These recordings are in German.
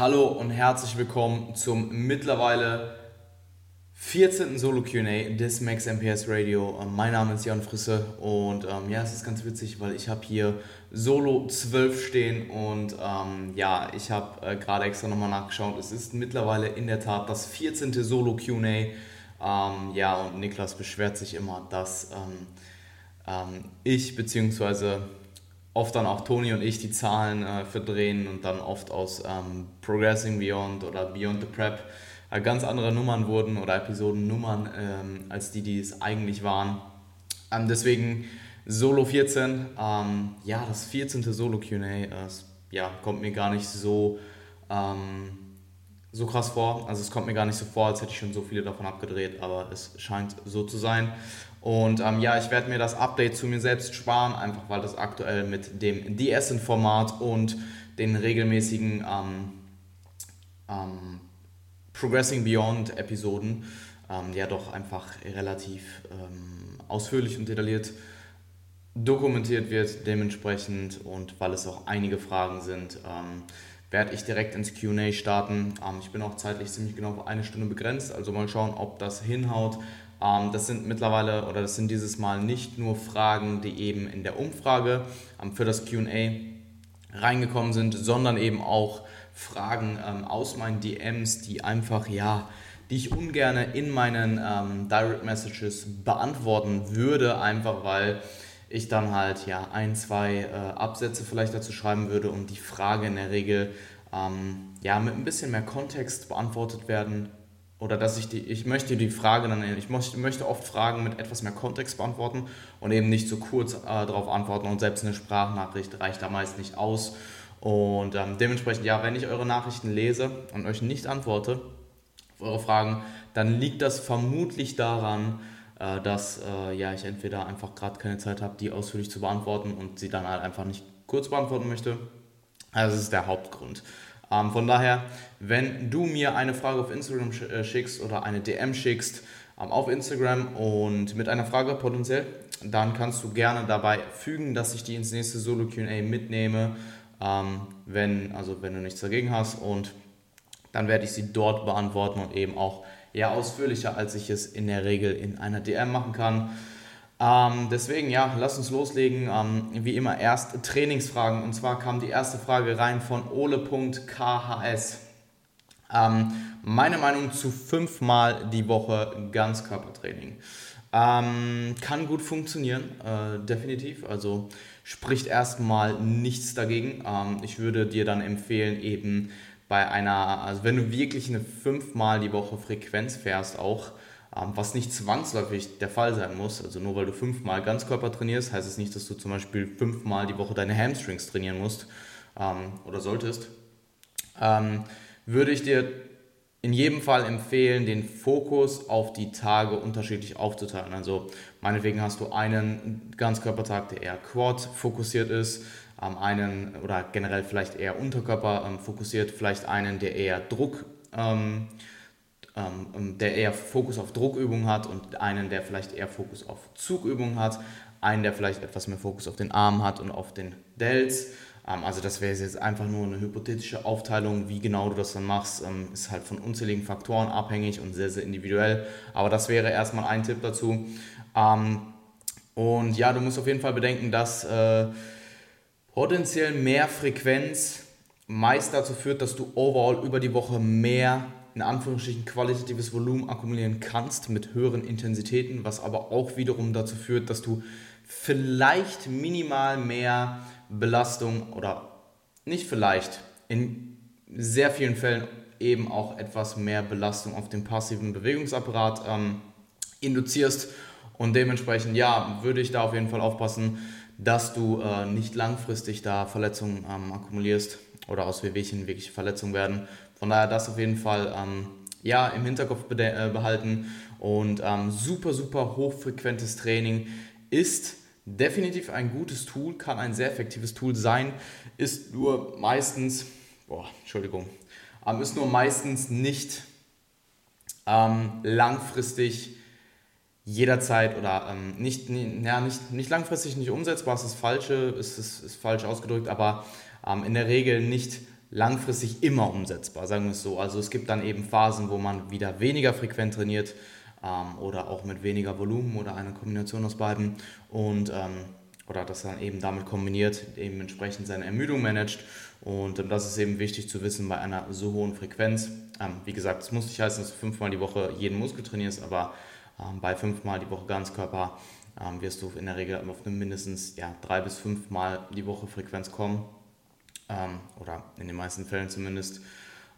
Hallo und herzlich willkommen zum mittlerweile 14. Solo QA des Max MPS Radio. Mein Name ist Jan Frisse und ähm, ja, es ist ganz witzig, weil ich habe hier Solo 12 stehen und ähm, ja, ich habe äh, gerade extra nochmal nachgeschaut. Es ist mittlerweile in der Tat das 14. Solo QA. Ähm, ja, und Niklas beschwert sich immer, dass ähm, ähm, ich bzw oft dann auch Toni und ich die Zahlen äh, verdrehen und dann oft aus ähm, Progressing Beyond oder Beyond the Prep äh, ganz andere Nummern wurden oder Episodennummern ähm, als die, die es eigentlich waren. Ähm, deswegen Solo 14, ähm, ja, das 14. Solo QA, äh, ja, kommt mir gar nicht so, ähm, so krass vor. Also es kommt mir gar nicht so vor, als hätte ich schon so viele davon abgedreht, aber es scheint so zu sein. Und ähm, ja, ich werde mir das Update zu mir selbst sparen, einfach weil das aktuell mit dem DS-Format und den regelmäßigen ähm, ähm, Progressing Beyond Episoden ähm, ja doch einfach relativ ähm, ausführlich und detailliert dokumentiert wird dementsprechend und weil es auch einige Fragen sind, ähm, werde ich direkt ins QA starten. ich bin auch zeitlich ziemlich genau auf eine Stunde begrenzt, also mal schauen, ob das hinhaut. Ähm, das sind mittlerweile oder das sind dieses Mal nicht nur Fragen, die eben in der Umfrage ähm, für das QA reingekommen sind, sondern eben auch Fragen ähm, aus meinen DMs, die einfach, ja, die ich ungern in meinen ähm, Direct Messages beantworten würde, einfach weil ich dann halt ja ein, zwei äh, Absätze vielleicht dazu schreiben würde und die Frage in der Regel ähm, ja mit ein bisschen mehr Kontext beantwortet werden oder dass ich die, ich möchte die Frage dann, ich möchte, oft Fragen mit etwas mehr Kontext beantworten und eben nicht so kurz äh, darauf antworten und selbst eine Sprachnachricht reicht da meist nicht aus. Und ähm, dementsprechend, ja, wenn ich eure Nachrichten lese und euch nicht antworte auf eure Fragen, dann liegt das vermutlich daran, äh, dass äh, ja, ich entweder einfach gerade keine Zeit habe, die ausführlich zu beantworten und sie dann halt einfach nicht kurz beantworten möchte. Also das ist der Hauptgrund. Ähm, von daher, wenn du mir eine Frage auf Instagram äh, schickst oder eine DM schickst ähm, auf Instagram und mit einer Frage potenziell, dann kannst du gerne dabei fügen, dass ich die ins nächste Solo QA mitnehme, ähm, wenn, also wenn du nichts dagegen hast und dann werde ich sie dort beantworten und eben auch eher ausführlicher, als ich es in der Regel in einer DM machen kann. Ähm, deswegen, ja, lass uns loslegen. Ähm, wie immer erst Trainingsfragen. Und zwar kam die erste Frage rein von ole.khs. Ähm, meine Meinung zu fünfmal die Woche Ganzkörpertraining. Ähm, kann gut funktionieren, äh, definitiv. Also spricht erstmal nichts dagegen. Ähm, ich würde dir dann empfehlen, eben bei einer, also wenn du wirklich eine fünfmal die Woche Frequenz fährst, auch was nicht zwangsläufig der Fall sein muss. Also nur weil du fünfmal Ganzkörper trainierst, heißt es nicht, dass du zum Beispiel fünfmal die Woche deine Hamstrings trainieren musst ähm, oder solltest. Ähm, würde ich dir in jedem Fall empfehlen, den Fokus auf die Tage unterschiedlich aufzuteilen. Also meinetwegen hast du einen Ganzkörpertag, der eher Quad fokussiert ist, einen oder generell vielleicht eher Unterkörper fokussiert, vielleicht einen, der eher Druck ähm, ähm, ähm, der eher Fokus auf Druckübungen hat und einen, der vielleicht eher Fokus auf Zugübungen hat, einen, der vielleicht etwas mehr Fokus auf den Arm hat und auf den Delts. Ähm, also das wäre jetzt einfach nur eine hypothetische Aufteilung, wie genau du das dann machst, ähm, ist halt von unzähligen Faktoren abhängig und sehr, sehr individuell. Aber das wäre erstmal ein Tipp dazu. Ähm, und ja, du musst auf jeden Fall bedenken, dass äh, potenziell mehr Frequenz meist dazu führt, dass du overall über die Woche mehr in Anführungsstrichen qualitatives Volumen akkumulieren kannst mit höheren Intensitäten, was aber auch wiederum dazu führt, dass du vielleicht minimal mehr Belastung oder nicht vielleicht, in sehr vielen Fällen eben auch etwas mehr Belastung auf den passiven Bewegungsapparat ähm, induzierst. Und dementsprechend, ja, würde ich da auf jeden Fall aufpassen, dass du äh, nicht langfristig da Verletzungen ähm, akkumulierst oder aus Wehwehchen wirklich Verletzungen werden. Von daher das auf jeden Fall ähm, ja, im Hinterkopf äh, behalten. Und ähm, super, super hochfrequentes Training ist definitiv ein gutes Tool, kann ein sehr effektives Tool sein, ist nur meistens, boah, Entschuldigung, ähm, ist nur meistens nicht ähm, langfristig jederzeit oder ähm, nicht, ja, nicht, nicht langfristig nicht umsetzbar, ist das Falsche, ist, ist, ist falsch ausgedrückt, aber ähm, in der Regel nicht langfristig immer umsetzbar, sagen wir es so. Also es gibt dann eben Phasen, wo man wieder weniger frequent trainiert ähm, oder auch mit weniger Volumen oder eine Kombination aus beiden und ähm, oder das dann eben damit kombiniert, eben entsprechend seine Ermüdung managt. Und ähm, das ist eben wichtig zu wissen bei einer so hohen Frequenz. Ähm, wie gesagt, es muss nicht heißen, dass du fünfmal die Woche jeden Muskel trainierst, aber ähm, bei fünfmal die Woche Ganzkörper ähm, wirst du in der Regel auf eine mindestens ja, drei bis fünfmal die Woche Frequenz kommen oder in den meisten Fällen zumindest.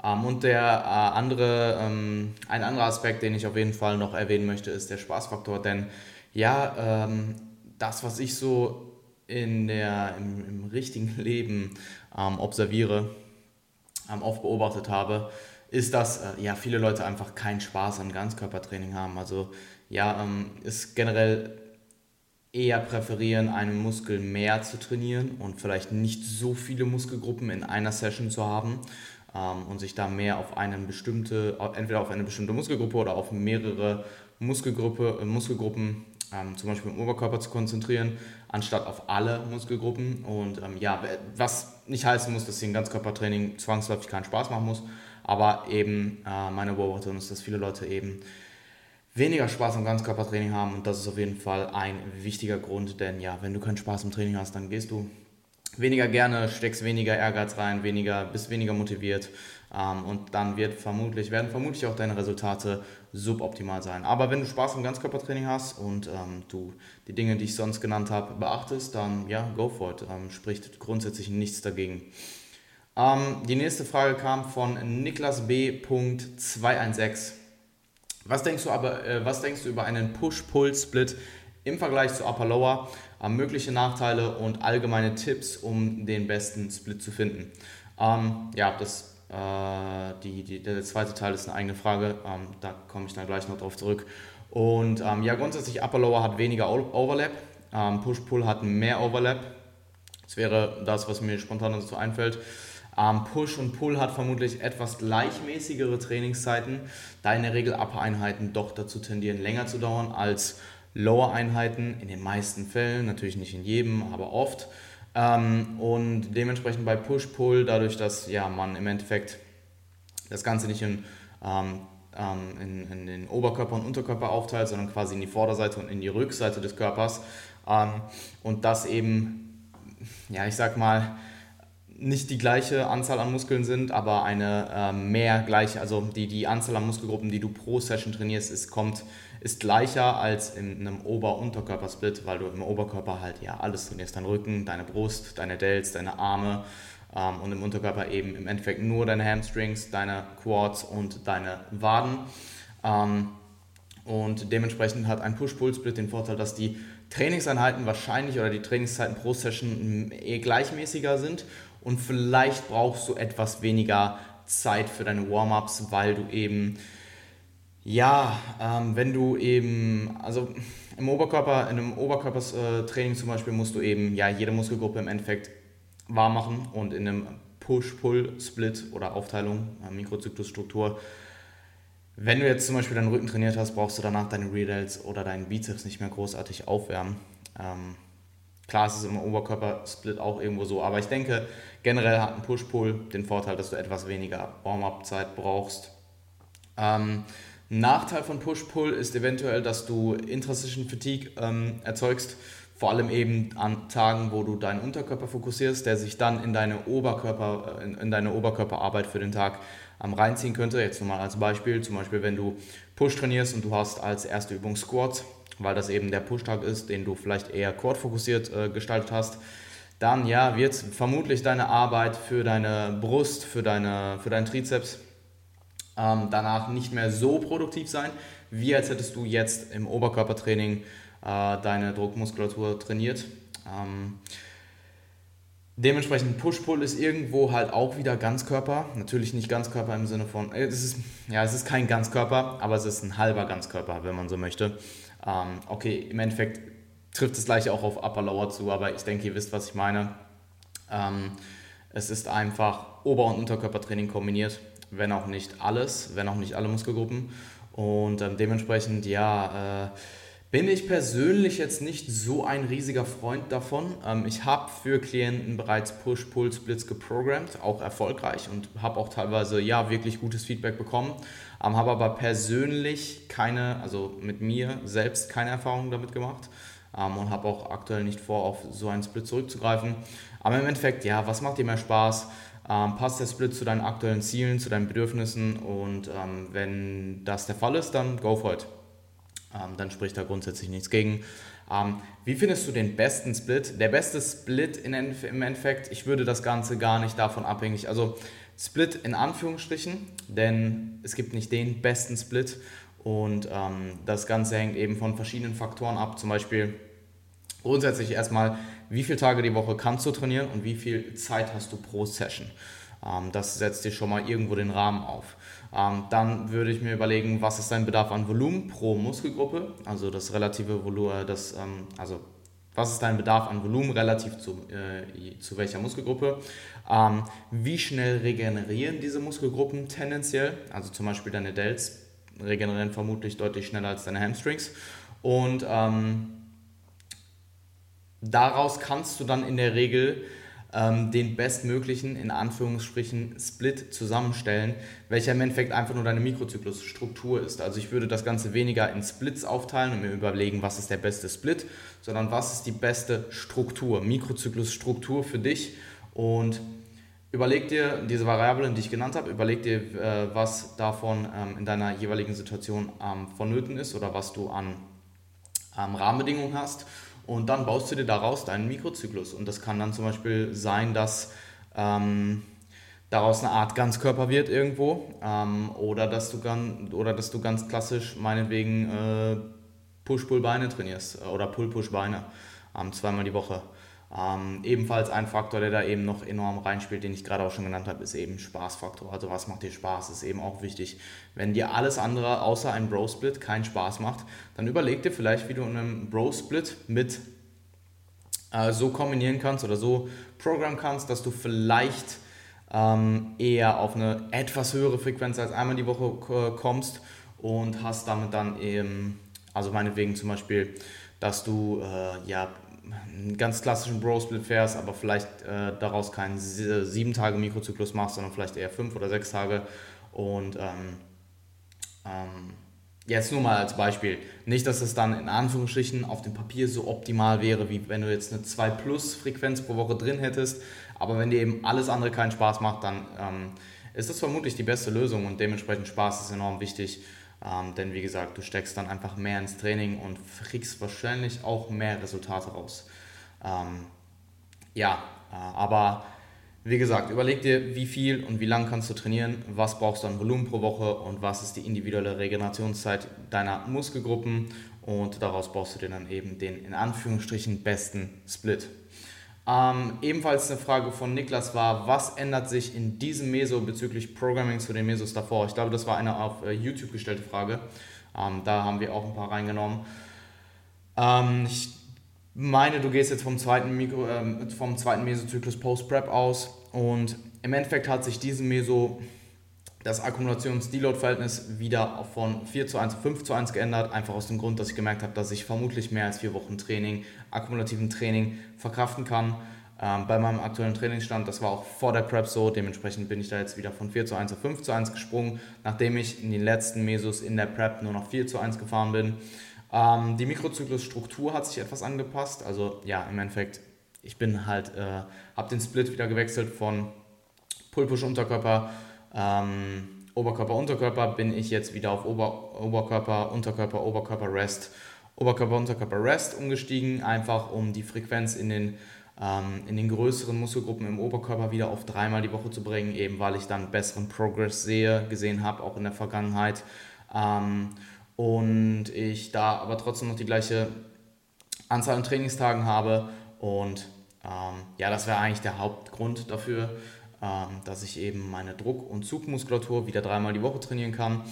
Ähm, und der äh, andere, ähm, ein anderer Aspekt, den ich auf jeden Fall noch erwähnen möchte, ist der Spaßfaktor, denn ja, ähm, das, was ich so in der, im, im richtigen Leben ähm, observiere, ähm, oft beobachtet habe, ist, dass äh, ja, viele Leute einfach keinen Spaß an Ganzkörpertraining haben. Also ja, ähm, ist generell eher präferieren, einen Muskel mehr zu trainieren und vielleicht nicht so viele Muskelgruppen in einer Session zu haben ähm, und sich da mehr auf eine bestimmte, entweder auf eine bestimmte Muskelgruppe oder auf mehrere Muskelgruppe, äh, Muskelgruppen, ähm, zum Beispiel im Oberkörper zu konzentrieren, anstatt auf alle Muskelgruppen. Und ähm, ja, was nicht heißen muss, dass hier ein Ganzkörpertraining zwangsläufig keinen Spaß machen muss, aber eben äh, meine Beobachtung ist, dass viele Leute eben weniger Spaß am Ganzkörpertraining haben und das ist auf jeden Fall ein wichtiger Grund, denn ja, wenn du keinen Spaß im Training hast, dann gehst du weniger gerne, steckst weniger Ehrgeiz rein, weniger, bist weniger motiviert ähm, und dann wird vermutlich, werden vermutlich auch deine Resultate suboptimal sein. Aber wenn du Spaß am Ganzkörpertraining hast und ähm, du die Dinge, die ich sonst genannt habe, beachtest, dann ja, go for it. Ähm, spricht grundsätzlich nichts dagegen. Ähm, die nächste Frage kam von Niklas B.216. Was denkst du aber, äh, was denkst du über einen Push-Pull-Split im Vergleich zu Upper-Lower? Äh, mögliche Nachteile und allgemeine Tipps, um den besten Split zu finden. Ähm, ja, das, äh, die, die, der zweite Teil ist eine eigene Frage, ähm, da komme ich dann gleich noch drauf zurück. Und ähm, ja, grundsätzlich Upper-Lower hat weniger Overlap, ähm, Push-Pull hat mehr Overlap. Das wäre das, was mir spontan dazu einfällt. Ähm, Push und Pull hat vermutlich etwas gleichmäßigere Trainingszeiten, da in der Regel Upper-Einheiten doch dazu tendieren, länger zu dauern als Lower-Einheiten, in den meisten Fällen, natürlich nicht in jedem, aber oft. Ähm, und dementsprechend bei Push-Pull, dadurch, dass ja, man im Endeffekt das Ganze nicht in, ähm, in, in, den Oberkörper und Unterkörper aufteilt, sondern quasi in die Vorderseite und in die Rückseite des Körpers. Und das eben, ja, ich sag mal, nicht die gleiche Anzahl an Muskeln sind, aber eine äh, mehr gleiche, also die, die Anzahl an Muskelgruppen, die du pro Session trainierst, ist, kommt, ist gleicher als in einem Ober-Unterkörper-Split, weil du im Oberkörper halt ja alles trainierst, dein Rücken, deine Brust, deine Delts, deine Arme ähm, und im Unterkörper eben im Endeffekt nur deine Hamstrings, deine Quads und deine Waden. Ähm, und dementsprechend hat ein Push-Pull-Split den Vorteil, dass die Trainingseinheiten wahrscheinlich oder die Trainingszeiten pro Session eh gleichmäßiger sind und vielleicht brauchst du etwas weniger Zeit für deine Warm-ups, weil du eben, ja, ähm, wenn du eben, also im Oberkörper, in einem Oberkörpertraining zum Beispiel musst du eben, ja, jede Muskelgruppe im Endeffekt warm machen und in einem Push-Pull-Split oder Aufteilung, äh, Mikrozyklusstruktur, wenn du jetzt zum Beispiel deinen Rücken trainiert hast, brauchst du danach deine Rear oder deinen Bizeps nicht mehr großartig aufwärmen. Ähm, Klar ist es im Oberkörpersplit auch irgendwo so, aber ich denke, generell hat ein Push-Pull den Vorteil, dass du etwas weniger Warm-up-Zeit brauchst. Ähm, Nachteil von Push-Pull ist eventuell, dass du Intrasession Fatigue ähm, erzeugst, vor allem eben an Tagen, wo du deinen Unterkörper fokussierst, der sich dann in deine, Oberkörper, äh, in, in deine Oberkörperarbeit für den Tag ähm, reinziehen könnte. Jetzt nochmal als Beispiel, zum Beispiel wenn du Push trainierst und du hast als erste Übung Squats weil das eben der Push-Tag ist, den du vielleicht eher Quad-fokussiert äh, gestaltet hast, dann ja, wird vermutlich deine Arbeit für deine Brust, für, deine, für deinen Trizeps ähm, danach nicht mehr so produktiv sein, wie als hättest du jetzt im Oberkörpertraining äh, deine Druckmuskulatur trainiert. Ähm, Dementsprechend Push-Pull ist irgendwo halt auch wieder Ganzkörper. Natürlich nicht Ganzkörper im Sinne von, äh, es ist, ja, es ist kein Ganzkörper, aber es ist ein halber Ganzkörper, wenn man so möchte. Ähm, okay, im Endeffekt trifft das gleiche auch auf Upper Lower zu, aber ich denke, ihr wisst, was ich meine. Ähm, es ist einfach Ober- und Unterkörpertraining kombiniert, wenn auch nicht alles, wenn auch nicht alle Muskelgruppen. Und ähm, dementsprechend, ja, äh, Bin ich persönlich jetzt nicht so ein riesiger Freund davon. Ähm, ich habe für Klienten bereits Push-Pull-Splits geprogrammt, auch erfolgreich und habe auch teilweise ja wirklich gutes Feedback bekommen. Ähm, habe aber persönlich keine, also mit mir selbst keine Erfahrung damit gemacht ähm, und habe auch aktuell nicht vor, auf so einen Split zurückzugreifen. Aber im Endeffekt, ja, was macht dir mehr Spaß? Ähm, passt der Split zu deinen aktuellen Zielen, zu deinen Bedürfnissen und ähm, wenn das der Fall ist, dann go for it. Ähm, dann spricht da grundsätzlich nichts gegen. Ähm, wie findest du den besten Split? Der beste Split in, im Endeffekt, ich würde das Ganze gar nicht davon abhängig, also Split in Anführungsstrichen, denn es gibt nicht den besten Split und ähm, das Ganze hängt eben von verschiedenen Faktoren ab, zum Beispiel grundsätzlich erstmal, wie viele Tage die Woche kannst du trainieren und wie viel Zeit hast du pro Session. Ähm, das setzt dir schon mal irgendwo den Rahmen auf. Ähm, dann würde ich mir überlegen, was ist dein Bedarf an Volumen pro Muskelgruppe, also das relative Volumen, das, ähm, also was ist dein Bedarf an Volumen relativ zu, äh, zu welcher Muskelgruppe? Ähm, wie schnell regenerieren diese Muskelgruppen tendenziell? Also zum Beispiel deine Delts regenerieren vermutlich deutlich schneller als deine Hamstrings. Und ähm, daraus kannst du dann in der Regel ähm, den bestmöglichen, in Anführungsstrichen, Split zusammenstellen, welcher im Endeffekt einfach nur deine Mikrozyklusstruktur ist. Also ich würde das Ganze weniger in Splits aufteilen und mir überlegen, was ist der beste Split, sondern was ist die beste Struktur, Mikrozyklusstruktur für dich und Überleg dir diese Variablen, die ich genannt habe, überleg dir, äh, was davon ähm, in deiner jeweiligen Situation ähm, vonnöten ist oder was du an ähm, Rahmenbedingungen hast und dann baust du dir daraus deinen Mikrozyklus. Und das kann dann zum Beispiel sein, dass ähm, daraus eine Art Ganzkörper wird irgendwo ähm, oder, dass du ganz, oder dass du ganz klassisch meinetwegen äh, Push-Pull-Beine trainierst äh, oder Pull-Push-Beine ähm, zweimal die Woche. Ähm, ebenfalls ein Faktor, der da eben noch enorm reinspielt, den ich gerade auch schon genannt habe, ist eben Spaßfaktor. Also was macht dir Spaß, ist eben auch wichtig. Wenn dir alles andere außer ein Bro-Split keinen Spaß macht, dann überleg dir vielleicht, wie du einen Bro-Split mit äh, so kombinieren kannst oder so programmen kannst, dass du vielleicht ähm, eher auf eine etwas höhere Frequenz als einmal die Woche kommst und hast damit dann eben, also meinetwegen zum Beispiel, dass du äh, ja einen ganz klassischen Bro-Split fährst, aber vielleicht äh, daraus keinen sieben Tage Mikrozyklus machst, sondern vielleicht eher fünf oder sechs Tage. Und ähm, ähm, jetzt nur mal als Beispiel. Nicht, dass es dann in Anführungsstrichen auf dem Papier so optimal wäre, wie wenn du jetzt eine 2 Plus Frequenz pro Woche drin hättest. Aber wenn dir eben alles andere keinen Spaß macht, dann ähm, ist das vermutlich die beste Lösung und dementsprechend Spaß ist enorm wichtig. Ähm, denn wie gesagt, du steckst dann einfach mehr ins Training und kriegst wahrscheinlich auch mehr Resultate raus. Ähm, ja, äh, aber wie gesagt, überleg dir, wie viel und wie lang kannst du trainieren, was brauchst du an Volumen pro Woche und was ist die individuelle Regenerationszeit deiner Muskelgruppen und daraus baust du dir dann eben den in Anführungsstrichen besten Split. Ähm, ebenfalls eine Frage von Niklas war, was ändert sich in diesem Meso bezüglich Programming zu den Mesos davor? Ich glaube, das war eine auf äh, YouTube gestellte Frage. Ähm, da haben wir auch ein paar reingenommen. Ähm, ich meine, du gehst jetzt vom zweiten, Mikro, äh, vom zweiten Mesozyklus Post-Prep aus und im Endeffekt hat sich diesen Meso das Akkumulations-Deload-Verhältnis wieder von 4 zu 1 zu 5 zu 1 geändert, einfach aus dem Grund, dass ich gemerkt habe, dass ich vermutlich mehr als vier Wochen Training, akkumulativen Training verkraften kann. Ähm, bei meinem aktuellen Trainingsstand, das war auch vor der Prep so, dementsprechend bin ich da jetzt wieder von 4 zu 1 auf 5 zu 1 gesprungen, nachdem ich in den letzten Mesos in der Prep nur noch 4 zu 1 gefahren bin. Ähm, die Mikrozyklusstruktur hat sich etwas angepasst, also ja, im Endeffekt, ich bin halt, äh, habe den Split wieder gewechselt von Pull-Push-Unterkörper ähm, Oberkörper, Unterkörper bin ich jetzt wieder auf Ober, Oberkörper, Unterkörper, Oberkörper, Rest, Oberkörper, Unterkörper, Rest umgestiegen, einfach um die Frequenz in den, ähm, in den größeren Muskelgruppen im Oberkörper wieder auf dreimal die Woche zu bringen, eben weil ich dann besseren Progress sehe, gesehen habe, auch in der Vergangenheit. Ähm, und ich da aber trotzdem noch die gleiche Anzahl an Trainingstagen habe und ähm, ja, das wäre eigentlich der Hauptgrund dafür, dass ich eben meine Druck- und Zugmuskulatur wieder dreimal die Woche trainieren kann.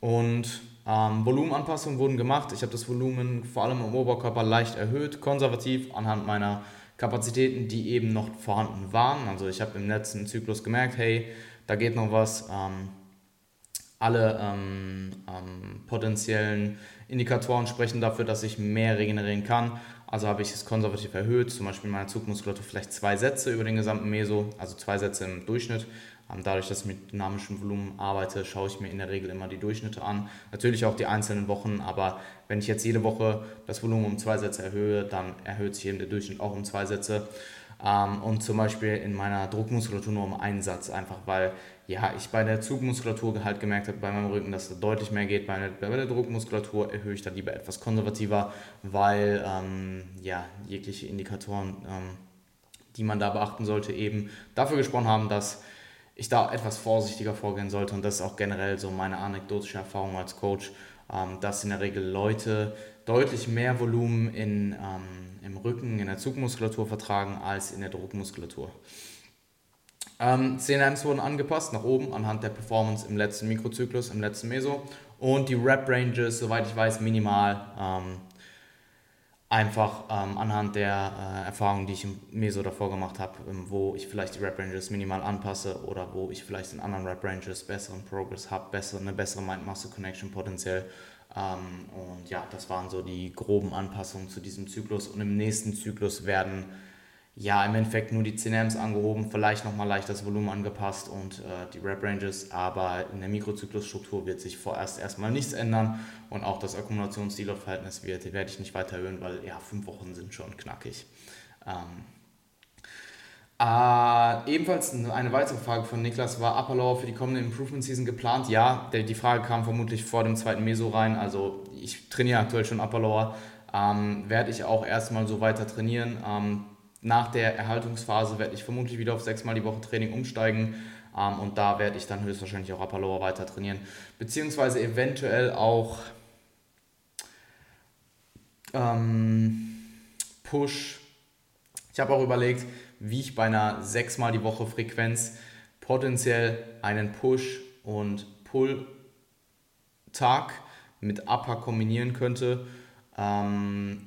Und ähm, Volumenanpassungen wurden gemacht. Ich habe das Volumen vor allem im Oberkörper leicht erhöht, konservativ anhand meiner Kapazitäten, die eben noch vorhanden waren. Also ich habe im letzten Zyklus gemerkt, hey, da geht noch was. Ähm, alle ähm, ähm, potenziellen Indikatoren sprechen dafür, dass ich mehr regenerieren kann. Also habe ich es konservativ erhöht, zum Beispiel in meiner Zugmuskulatur vielleicht zwei Sätze über den gesamten Meso, also zwei Sätze im Durchschnitt. Ähm, dadurch, dass ich mit dynamischem Volumen arbeite, schaue ich mir in der Regel immer die Durchschnitte an. Natürlich auch die einzelnen Wochen, aber wenn ich jetzt jede Woche das Volumen um zwei Sätze erhöhe, dann erhöht sich eben der Durchschnitt auch um zwei Sätze. Ähm, und zum Beispiel in meiner Druckmuskulatur nur um einen Satz, einfach weil ja, ich bei der Zugmuskulatur halt gemerkt habe, bei meinem Rücken, dass da deutlich mehr geht. Bei der, bei der Druckmuskulatur erhöhe ich da lieber etwas konservativer, weil ähm, ja, jegliche Indikatoren, ähm, die man da beachten sollte, eben dafür gesprochen haben, dass ich da etwas vorsichtiger vorgehen sollte. Und das ist auch generell so meine anekdotische Erfahrung als Coach, ähm, dass in der Regel Leute deutlich mehr Volumen in, ähm, im Rücken, in der Zugmuskulatur vertragen als in der Druckmuskulatur. Ähm, CNMs wurden angepasst nach oben anhand der Performance im letzten Mikrozyklus, im letzten Meso. Und die Rep-Ranges, soweit ich weiß, minimal. Ähm, einfach ähm, anhand der äh, Erfahrungen, die ich im Meso davor gemacht habe, ähm, wo ich vielleicht die Rep-Ranges minimal anpasse oder wo ich vielleicht in anderen Rep-Ranges besseren Progress habe, besser, eine bessere Mind-Muscle-Connection potenziell. Ähm, und ja, das waren so die groben Anpassungen zu diesem Zyklus. Und im nächsten Zyklus werden ja, im Endeffekt nur die CNMs angehoben, vielleicht nochmal leicht das Volumen angepasst und äh, die Rep Ranges, aber in der Mikrozyklusstruktur wird sich vorerst erstmal nichts ändern und auch das Akkumulations-Deload-Verhältnis wird, werde ich nicht weiter erhöhen, weil ja, fünf Wochen sind schon knackig. Ähm, äh, ebenfalls eine weitere Frage von Niklas war Upper Lower für die kommende Improvement Season geplant? Ja, der, die Frage kam vermutlich vor dem zweiten Meso rein. Also ich trainiere aktuell schon Upper Lower. Ähm, werde ich auch erstmal so weiter trainieren. Ähm, nach der Erhaltungsphase werde ich vermutlich wieder auf sechsmal die Woche Training umsteigen ähm, und da werde ich dann höchstwahrscheinlich auch Upper Lower weiter trainieren, beziehungsweise eventuell auch ähm, Push. Ich habe auch überlegt, wie ich bei einer sechsmal die Woche Frequenz potenziell einen Push und Pull Tag mit Upper kombinieren könnte. Ähm,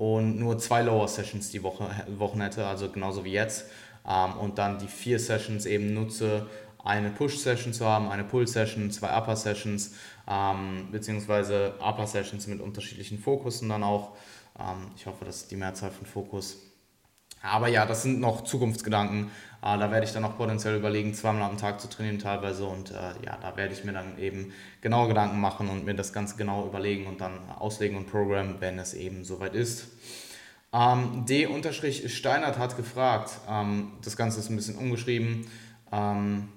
und nur zwei Lower Sessions die Woche, Wochen hätte, also genauso wie jetzt. Ähm, und dann die vier Sessions eben nutze, eine Push-Session zu haben, eine Pull-Session, zwei Upper-Sessions, ähm, beziehungsweise Upper-Sessions mit unterschiedlichen Fokussen dann auch. Ähm, ich hoffe, das ist die Mehrzahl von Fokus. Aber ja, das sind noch Zukunftsgedanken. Äh, da werde ich dann auch potenziell überlegen, zweimal am Tag zu trainieren teilweise. Und äh, ja, da werde ich mir dann eben genau Gedanken machen und mir das Ganze genau überlegen und dann auslegen und programmen, wenn es eben soweit ist. Ähm, D-Steinert hat gefragt, ähm, das Ganze ist ein bisschen umgeschrieben. Ähm,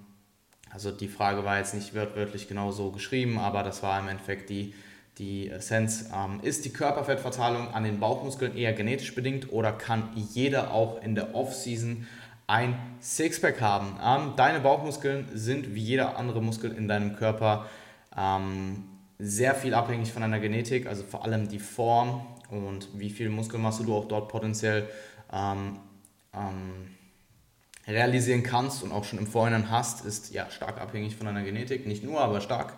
also die Frage war jetzt nicht wörtlich genau so geschrieben, aber das war im Endeffekt die die Sense, ähm, ist die Körperfettverteilung an den Bauchmuskeln eher genetisch bedingt oder kann jeder auch in der Off-Season ein Sixpack haben? Ähm, deine Bauchmuskeln sind wie jeder andere Muskel in deinem Körper ähm, sehr viel abhängig von deiner Genetik, also vor allem die Form und wie viel Muskelmasse du auch dort potenziell ähm, ähm, realisieren kannst und auch schon im Vorhinein hast, ist ja stark abhängig von deiner Genetik, nicht nur, aber stark.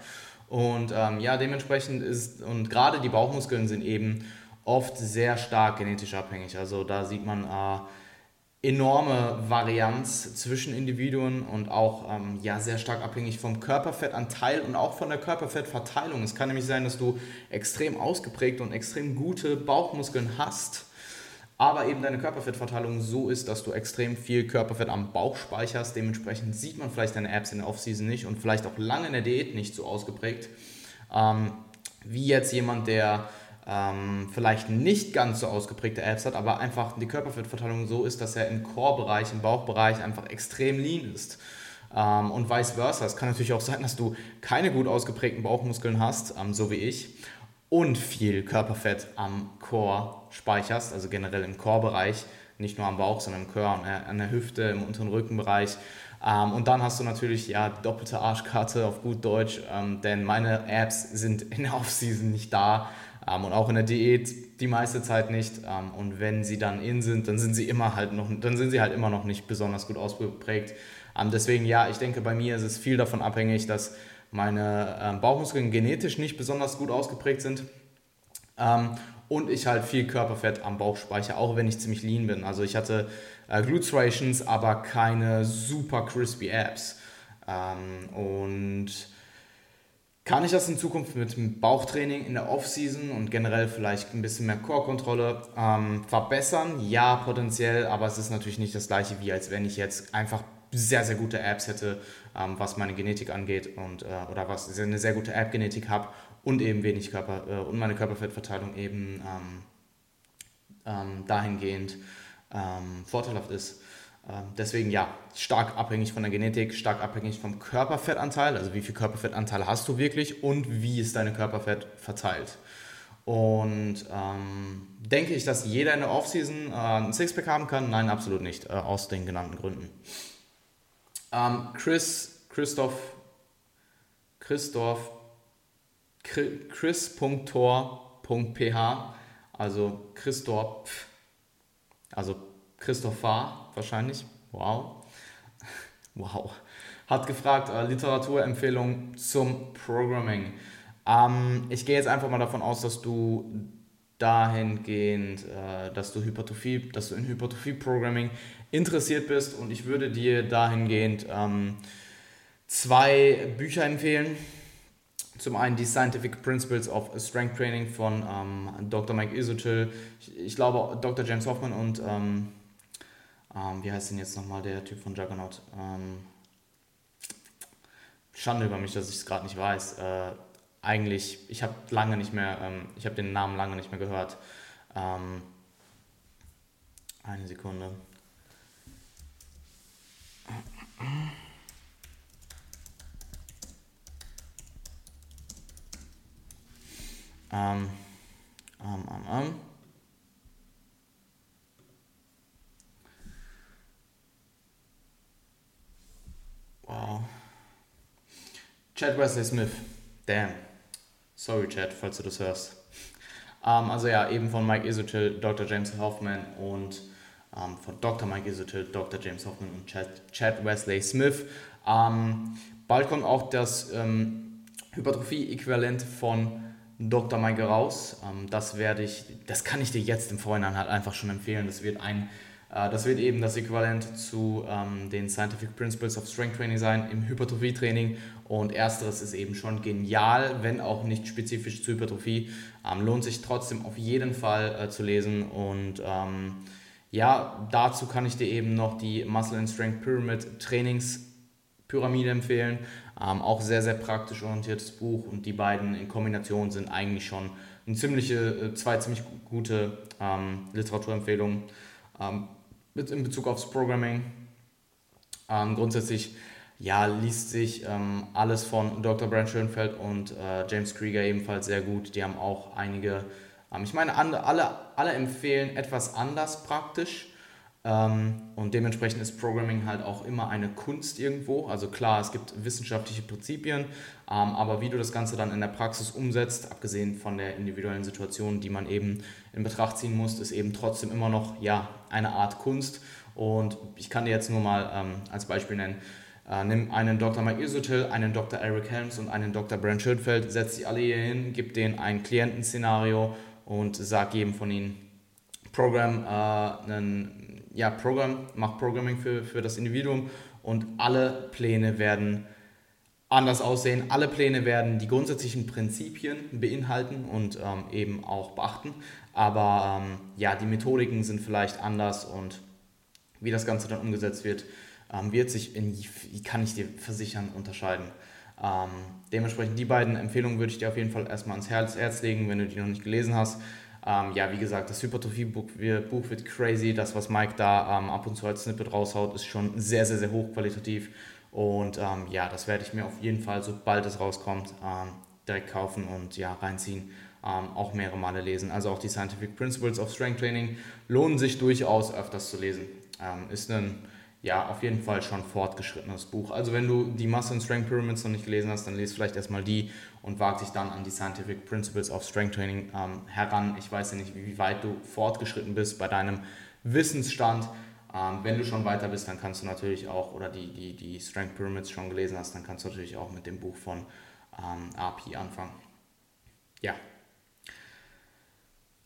Und ähm, ja, dementsprechend ist, und gerade die Bauchmuskeln sind eben oft sehr stark genetisch abhängig. Also da sieht man äh, enorme Varianz zwischen Individuen und auch ähm, ja, sehr stark abhängig vom Körperfettanteil und auch von der Körperfettverteilung. Es kann nämlich sein, dass du extrem ausgeprägt und extrem gute Bauchmuskeln hast aber eben deine Körperfettverteilung so ist, dass du extrem viel Körperfett am Bauch speicherst. Dementsprechend sieht man vielleicht deine Apps in der Offseason nicht und vielleicht auch lange in der Diät nicht so ausgeprägt. Ähm, wie jetzt jemand, der ähm, vielleicht nicht ganz so ausgeprägte Apps hat, aber einfach die Körperfettverteilung so ist, dass er im Core-Bereich, im Bauchbereich einfach extrem lean ist. Ähm, und vice versa. Es kann natürlich auch sein, dass du keine gut ausgeprägten Bauchmuskeln hast, ähm, so wie ich, und viel Körperfett am Core speicherst, also generell im Core-Bereich, nicht nur am Bauch, sondern im Core, an der Hüfte, im unteren Rückenbereich. Ähm, und dann hast du natürlich ja doppelte Arschkarte auf gut Deutsch, ähm, denn meine Apps sind in der Offseason nicht da ähm, und auch in der Diät die meiste Zeit nicht. und wenn sie dann in sind, dann sind sie immer halt noch, dann sind sie halt immer noch nicht besonders gut ausgeprägt. deswegen ja, ich denke, bei mir ist es viel davon abhängig, dass meine Bauchmuskeln genetisch nicht besonders gut ausgeprägt sind und ich halt viel Körperfett am Bauch speichere, auch wenn ich ziemlich lean bin. Also ich hatte äh, Glutes aber keine super crispy Abs. Ähm, und Kann ich das in Zukunft mit Bauchtraining in der Offseason und generell vielleicht ein bisschen mehr Core-Kontrolle ähm, verbessern? Ja, potenziell, aber es ist natürlich nicht das gleiche, wie als wenn ich jetzt einfach sehr, sehr gute Apps hätte, ähm, was meine Genetik angeht und äh, oder was eine sehr gute App-Genetik habe und eben wenig Körper äh, und meine Körperfettverteilung eben ähm, ähm, dahingehend ähm, vorteilhaft ist. Ähm, deswegen ja, stark abhängig von der Genetik, stark abhängig vom Körperfettanteil, also wie viel Körperfettanteil hast du wirklich und wie ist deine Körperfett verteilt. Und ähm, denke ich, dass jeder in der Offseason äh, ein Sixpack haben kann? Nein, absolut nicht, äh, aus den genannten Gründen. Ähm, Chris, Christoph, Christoph, chris.tor.ph, also Christoph, also Christopher wahrscheinlich, wow, wow, hat gefragt, äh, Literaturempfehlung zum Programming. Ähm, ich gehe jetzt einfach mal davon aus, dass du dahingehend, äh, dass du Hypertrophie, dass du in Hypertrophie-Programming interessiert bist und ich würde dir dahingehend ähm, zwei Bücher empfehlen. Zum einen die Scientific Principles of Strength Training von ähm, Dr. Mike Isotil, ich, ich, glaube Dr. James Hoffman und ähm, ähm, wie heißt denn jetzt nochmal der Typ von Juggernaut? Ähm, Schande über mich, dass ich es gerade nicht weiß. Äh, eigentlich, ich habe lange nicht mehr, ähm, ich habe den Namen lange nicht mehr gehört. Ähm, eine Sekunde. Ähm, ähm, ähm. Wow. Chad Wesley Smith. Damn. Sorry, Chad, falls du das hörst. Ähm, also ja, eben von Mike Isotil, Dr. James Hoffman und ähm, von Dr. Mike Isotil, Dr. James Hoffman und Chad, Chad Wesley Smith. Ähm, bald kommt auch das ähm, Hypertrophie-Äquivalent von Dr. Mike raus. Ähm, das werde ich, das kann ich dir jetzt im Vorhinein halt einfach schon empfehlen. Das wird ein äh, das wird eben das Äquivalent zu ähm, den Scientific Principles of Strength Training sein im Hypertrophie-Training. Und ersteres ist eben schon genial, wenn auch nicht spezifisch zur Hypertrophie. Ähm, lohnt sich trotzdem auf jeden Fall äh, zu lesen. Und ja, dazu kann ich dir eben noch die Muscle and Strength Pyramid Trainingspyramide empfehlen. Ähm, auch sehr, sehr praktisch orientiertes Buch und die beiden in Kombination sind eigentlich schon eine ziemliche, äh, zwei ziemlich gute ähm, Literaturempfehlungen. Ähm, in Bezug aufs Programming. Ähm, grundsätzlich ja, liest sich ähm, alles von Dr. Brent Schönfeld und äh, James Krieger ebenfalls sehr gut. Die haben auch einige, ähm, ich meine, alle, alle empfehlen etwas anders praktisch. Ähm, und dementsprechend ist Programming halt auch immer eine Kunst irgendwo. Also klar, es gibt wissenschaftliche Prinzipien, ähm, aber wie du das Ganze dann in der Praxis umsetzt, abgesehen von der individuellen Situation, die man eben in Betracht ziehen muss, ist eben trotzdem immer noch ja, eine Art Kunst. Und ich kann dir jetzt nur mal ähm, als Beispiel nennen, äh, nimm einen Dr. Mike Isotil, einen Dr. Eric Helms und einen Dr. Brent Schönfeld, setz sie alle hier hin, gib denen ein Klientenszenario und sag jedem von ihnen, Programm äh, einen ja, Program, macht Programming für, für das Individuum und alle Pläne werden anders aussehen. Alle Pläne werden die grundsätzlichen Prinzipien beinhalten und ähm, eben auch beachten. Aber ähm, ja, die Methodiken sind vielleicht anders und wie das Ganze dann umgesetzt wird, ähm, wird sich, in, kann ich dir versichern, unterscheiden. Ähm, dementsprechend die beiden Empfehlungen würde ich dir auf jeden Fall erstmal ans Herz, Herz legen, wenn du die noch nicht gelesen hast. Ähm, ja, wie gesagt, das Hypertrophie-Buch Buch wird crazy. Das, was Mike da ähm, ab und zu als Snippet raushaut, ist schon sehr, sehr, sehr hochqualitativ. Und ähm, ja, das werde ich mir auf jeden Fall, sobald es rauskommt, ähm, direkt kaufen und ja, reinziehen. Ähm, auch mehrere Male lesen. Also auch die Scientific Principles of Strength Training lohnen sich durchaus öfters zu lesen. Ähm, ist ein ja, auf jeden Fall schon fortgeschrittenes Buch. Also wenn du die Muscle and Strength Pyramids noch nicht gelesen hast, dann lese vielleicht erstmal die und wag dich dann an die Scientific Principles of Strength Training ähm, heran. Ich weiß ja nicht, wie weit du fortgeschritten bist bei deinem Wissensstand. Ähm, wenn du schon weiter bist, dann kannst du natürlich auch, oder die, die, die Strength Pyramids schon gelesen hast, dann kannst du natürlich auch mit dem Buch von ähm, AP anfangen. Ja.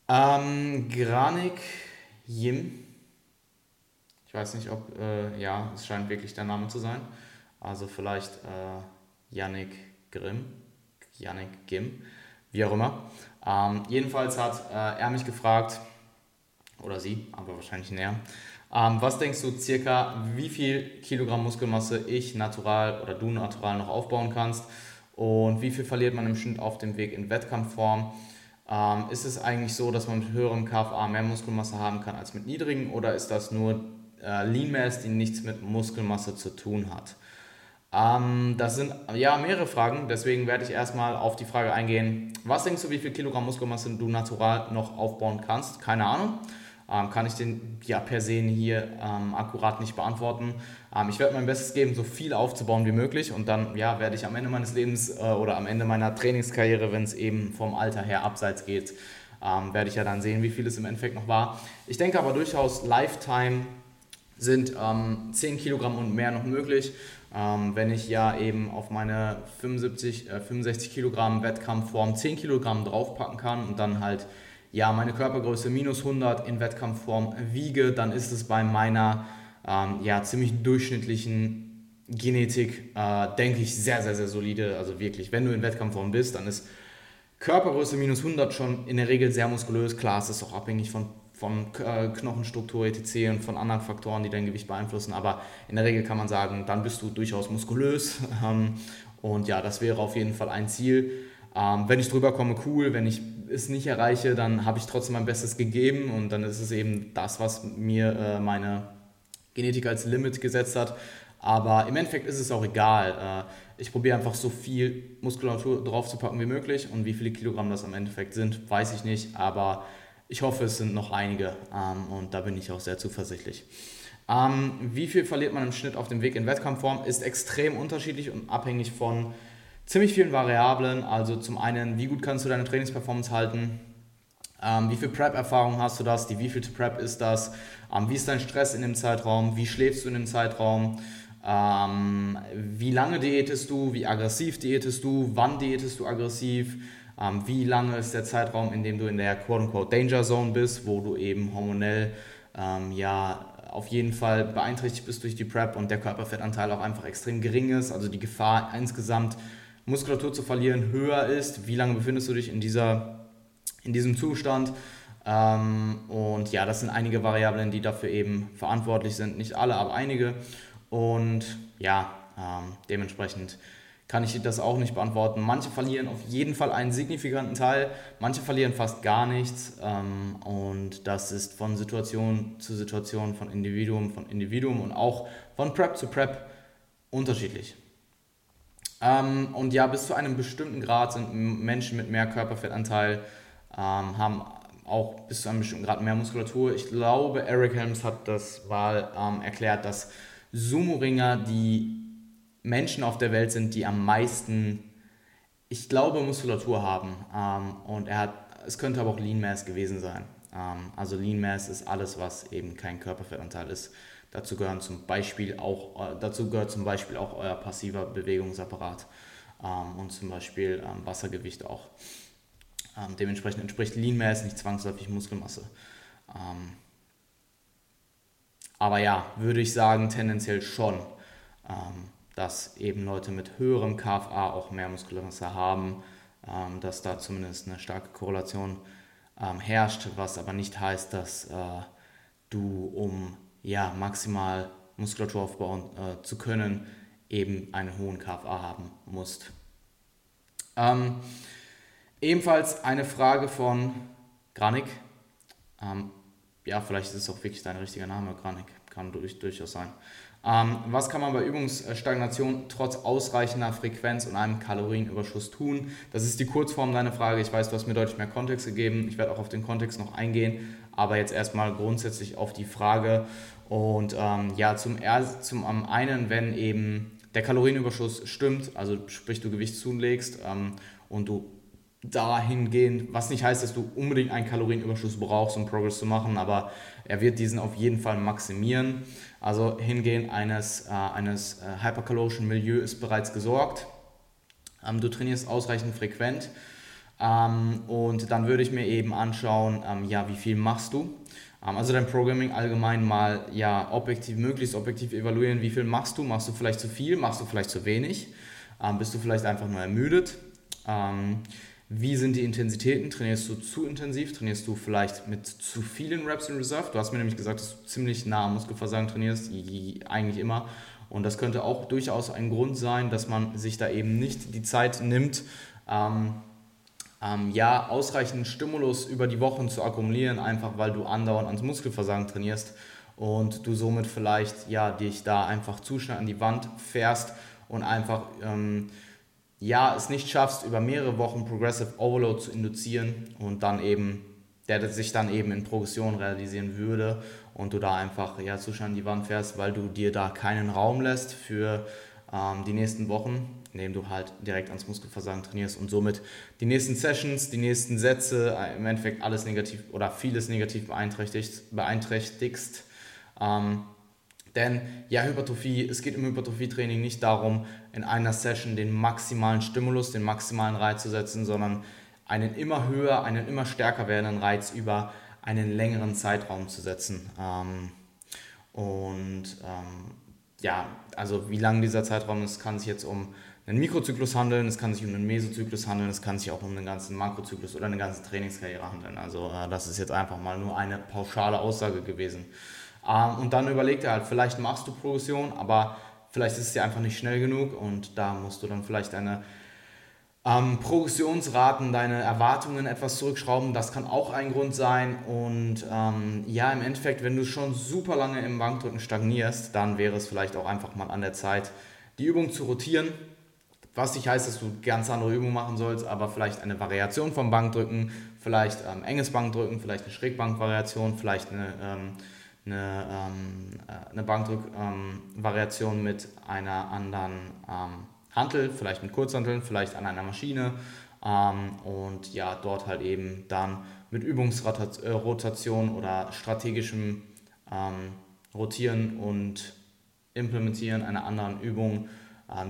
Ähm, Granik Yim ich weiß nicht, ob, äh, ja, es scheint wirklich der Name zu sein. Also vielleicht äh, Yannick Grimm. Yannick Gim, wie auch immer. Ähm, jedenfalls hat äh, er mich gefragt, oder sie, aber wahrscheinlich näher, ähm, was denkst du circa, wie viel Kilogramm Muskelmasse ich natural oder du natural noch aufbauen kannst und wie viel verliert man im Schnitt auf dem Weg in Wettkampfform? Ähm, ist es eigentlich so, dass man mit höherem KFA mehr Muskelmasse haben kann als mit niedrigen oder ist das nur äh, Lean Mass, die nichts mit Muskelmasse zu tun hat? Ähm, das sind ja mehrere Fragen, deswegen werde ich erstmal auf die Frage eingehen, was denkst du, wie viel Kilogramm Muskelmasse du natural noch aufbauen kannst? Keine Ahnung. Ähm, kann ich den ja per se hier ähm, akkurat nicht beantworten. Ähm, ich werde mein Bestes geben, so viel aufzubauen wie möglich und dann ja, werde ich am Ende meines Lebens äh, oder am Ende meiner Trainingskarriere, wenn es eben vom Alter her abseits geht, ähm, werde ich ja dann sehen, wie viel es im Endeffekt noch war. Ich denke aber durchaus Lifetime sind ähm, 10 Kilogramm und mehr noch möglich. Ähm, wenn ich ja eben auf meine 75, äh, 65 Kilogramm Wettkampfform 10 Kilogramm draufpacken kann und dann halt ja meine Körpergröße minus 100 in Wettkampfform wiege, dann ist es bei meiner ähm, ja ziemlich durchschnittlichen Genetik, äh, denke ich, sehr, sehr, sehr solide. Also wirklich, wenn du in Wettkampfform bist, dann ist Körpergröße minus 100 schon in der Regel sehr muskulös. Klar, es ist auch abhängig von von äh, Knochenstruktur etc. und von anderen Faktoren, die dein Gewicht beeinflussen. Aber in der Regel kann man sagen, dann bist du durchaus muskulös. Ähm, und ja, das wäre auf jeden Fall ein Ziel. Ähm, wenn ich drüber komme, cool. Wenn ich es nicht erreiche, dann habe ich trotzdem mein Bestes gegeben. Und dann ist es eben das, was mir äh, meine Genetik als Limit gesetzt hat. Aber im Endeffekt ist es auch egal. Äh, ich probiere einfach so viel Muskulatur draufzupacken wie möglich. Und wie viele Kilogramm das am Endeffekt sind, weiß ich nicht. Aber ich hoffe, es sind noch einige ähm, und da bin ich auch sehr zuversichtlich. Ähm, wie viel verliert man im Schnitt auf dem Weg in Wettkampfform, ist extrem unterschiedlich und abhängig von ziemlich vielen Variablen. Also zum einen, wie gut kannst du deine Trainingsperformance halten, ähm, wie viel Prep-Erfahrung hast du das, die wievielte Prep ist das, ähm, wie ist dein Stress in dem Zeitraum, wie schläfst du in dem Zeitraum, ähm, wie lange diätest du, wie aggressiv diätest du, wann diätest du aggressiv, ähm, wie lange ist der Zeitraum, in dem du in der quote-unquote Danger Zone bist, wo du eben hormonell ähm, ja auf jeden Fall beeinträchtigt bist durch die PrEP und der Körperfettanteil auch einfach extrem gering ist, also die Gefahr insgesamt Muskulatur zu verlieren höher ist. Wie lange befindest du dich in, dieser, in diesem Zustand? Ähm, und ja, das sind einige Variablen, die dafür eben verantwortlich sind. Nicht alle, aber einige. Und ja, ähm, dementsprechend kann ich das auch nicht beantworten. Manche verlieren auf jeden Fall einen signifikanten Teil, manche verlieren fast gar nichts. Ähm, und das ist von Situation zu Situation, von Individuum von Individuum und auch von Prep zu Prep unterschiedlich. Ähm, und ja, bis zu einem bestimmten Grad sind Menschen mit mehr Körperfettanteil, ähm, haben auch bis zu einem bestimmten Grad mehr Muskulatur. Ich glaube, Eric Helms hat das mal erklärt, dass Sumo-Ringer, die Menschen auf der Welt sind, die am meisten, ich glaube, Muskulatur haben. Ähm, und er hat, es könnte aber auch Lean Mass gewesen sein. Ähm, also Lean Mass ist alles, was eben kein Körperfettanteil ist. Dazu gehören zum Beispiel auch, äh, dazu gehört zum Beispiel auch euer passiver Bewegungsapparat ähm, und zum Beispiel ähm, Wassergewicht auch. Ähm, dementsprechend entspricht Lean Mass nicht zwangsläufig Muskelmasse. Ähm, aber ja, würde ich sagen, tendenziell schon. Ähm, dass eben Leute mit höherem KFA auch mehr Muskelmasse haben, ähm, dass da zumindest eine starke Korrelation ähm, herrscht, was aber nicht heißt, dass äh, du, um ja, maximal Muskulatur aufbauen äh, zu können, eben einen hohen KFA haben musst. Ähm, ebenfalls eine Frage von Granik. Ähm, ja, vielleicht ist es auch wirklich dein richtiger Name, Granik, kann durch, durchaus sein. Ähm, was kann man bei Übungsstagnation trotz ausreichender Frequenz und einem Kalorienüberschuss tun? Das ist die Kurzform deiner Frage. Ich weiß, du hast mir deutlich mehr Kontext gegeben. Ich werde auch auf den Kontext noch eingehen, aber jetzt erstmal grundsätzlich auf die Frage. Und ähm, ja, zum, zum einen, wenn eben der Kalorienüberschuss stimmt, also sprich du Gewicht zulegst ähm, und du dahingehend, was nicht heißt, dass du unbedingt einen Kalorienüberschuss brauchst, um Progress zu machen, aber er wird diesen auf jeden Fall maximieren. Also hingehend eines, äh, eines äh, hyperkalorischen Milieu ist bereits gesorgt. Ähm, du trainierst ausreichend frequent ähm, und dann würde ich mir eben anschauen, ähm, ja, wie viel machst du? Ähm, also dein Programming allgemein mal ja objektiv, möglichst objektiv evaluieren, wie viel machst du? Machst du vielleicht zu viel? Machst du vielleicht zu wenig? Ähm, bist du vielleicht einfach nur ermüdet? Wie sind die Intensitäten? Trainierst du zu intensiv? Trainierst du vielleicht mit zu vielen Reps in Reserve? Du hast mir nämlich gesagt, dass du ziemlich nah am Muskelversagen trainierst, eigentlich immer. Und das könnte auch durchaus ein Grund sein, dass man sich da eben nicht die Zeit nimmt, ähm, ähm, ja, ausreichend Stimulus über die Wochen zu akkumulieren, einfach weil du andauernd ans Muskelversagen trainierst und du somit vielleicht ja, dich da einfach zu schnell an die Wand fährst und einfach ähm, ja, es nicht schaffst, über mehrere Wochen Progressive Overload zu induzieren und dann eben, der sich dann eben in Progression realisieren würde und du da einfach ja, zu an die Wand fährst, weil du dir da keinen Raum lässt für ähm, die nächsten Wochen, indem du halt direkt ans Muskelversagen trainierst und somit die nächsten Sessions, die nächsten Sätze, äh, im Endeffekt alles negativ oder vieles negativ beeinträchtigst. beeinträchtigst ähm, denn ja, Hypertrophie, es geht im Hypertrophietraining nicht darum, in einer Session den maximalen Stimulus, den maximalen Reiz zu setzen, sondern einen immer höher, einen immer stärker werdenden Reiz über einen längeren Zeitraum zu setzen. Ähm, und ähm, ja, also wie lang dieser Zeitraum ist, kann sich jetzt um einen Mikrozyklus handeln, es kann sich um einen Mesozyklus handeln, es kann sich auch um einen ganzen Makrozyklus oder eine ganze Trainingskarriere handeln. Also äh, das ist jetzt einfach mal nur eine pauschale Aussage gewesen. Ähm, und dann überlegt er halt, vielleicht machst du Progression, aber vielleicht ist es dir einfach nicht schnell genug und da musst du dann vielleicht deine ähm, Progressionsraten, deine Erwartungen etwas zurückschrauben. Das kann auch ein Grund sein. Und ähm, ja, im Endeffekt, wenn du schon super lange im Bankdrücken stagnierst, dann wäre es vielleicht auch einfach mal an der Zeit, die Übung zu rotieren. Was nicht heißt, dass du ganz andere Übungen machen sollst, aber vielleicht eine Variation vom Bankdrücken, vielleicht ähm, enges Bankdrücken, vielleicht eine Schrägbankvariation, vielleicht eine ähm, eine, ähm, äh, eine Bankdrückvariation ähm, mit einer anderen ähm, Hantel, vielleicht mit Kurzhanteln, vielleicht an einer Maschine ähm, und ja, dort halt eben dann mit Übungsrotation oder strategischem Rotieren und Implementieren einer anderen Übung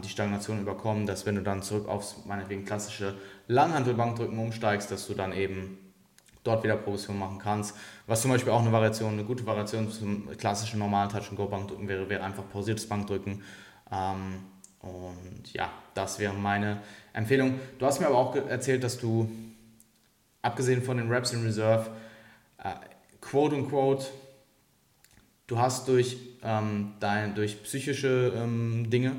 die Stagnation überkommen, dass wenn du dann zurück aufs meinetwegen klassische Langhantelbankdrücken umsteigst, dass du dann eben dort wieder Progression machen kannst. Was zum Beispiel auch eine Variation, eine gute Variation zum klassischen normalen Touch-and-Go-Bankdrücken wäre, wäre einfach pausiertes Bankdrücken. Ähm, und ja, das wäre meine Empfehlung. Du hast mir aber auch erzählt, dass du, abgesehen von den Reps in Reserve, äh, quote unquote, du hast durch, ähm, dein, durch psychische ähm, Dinge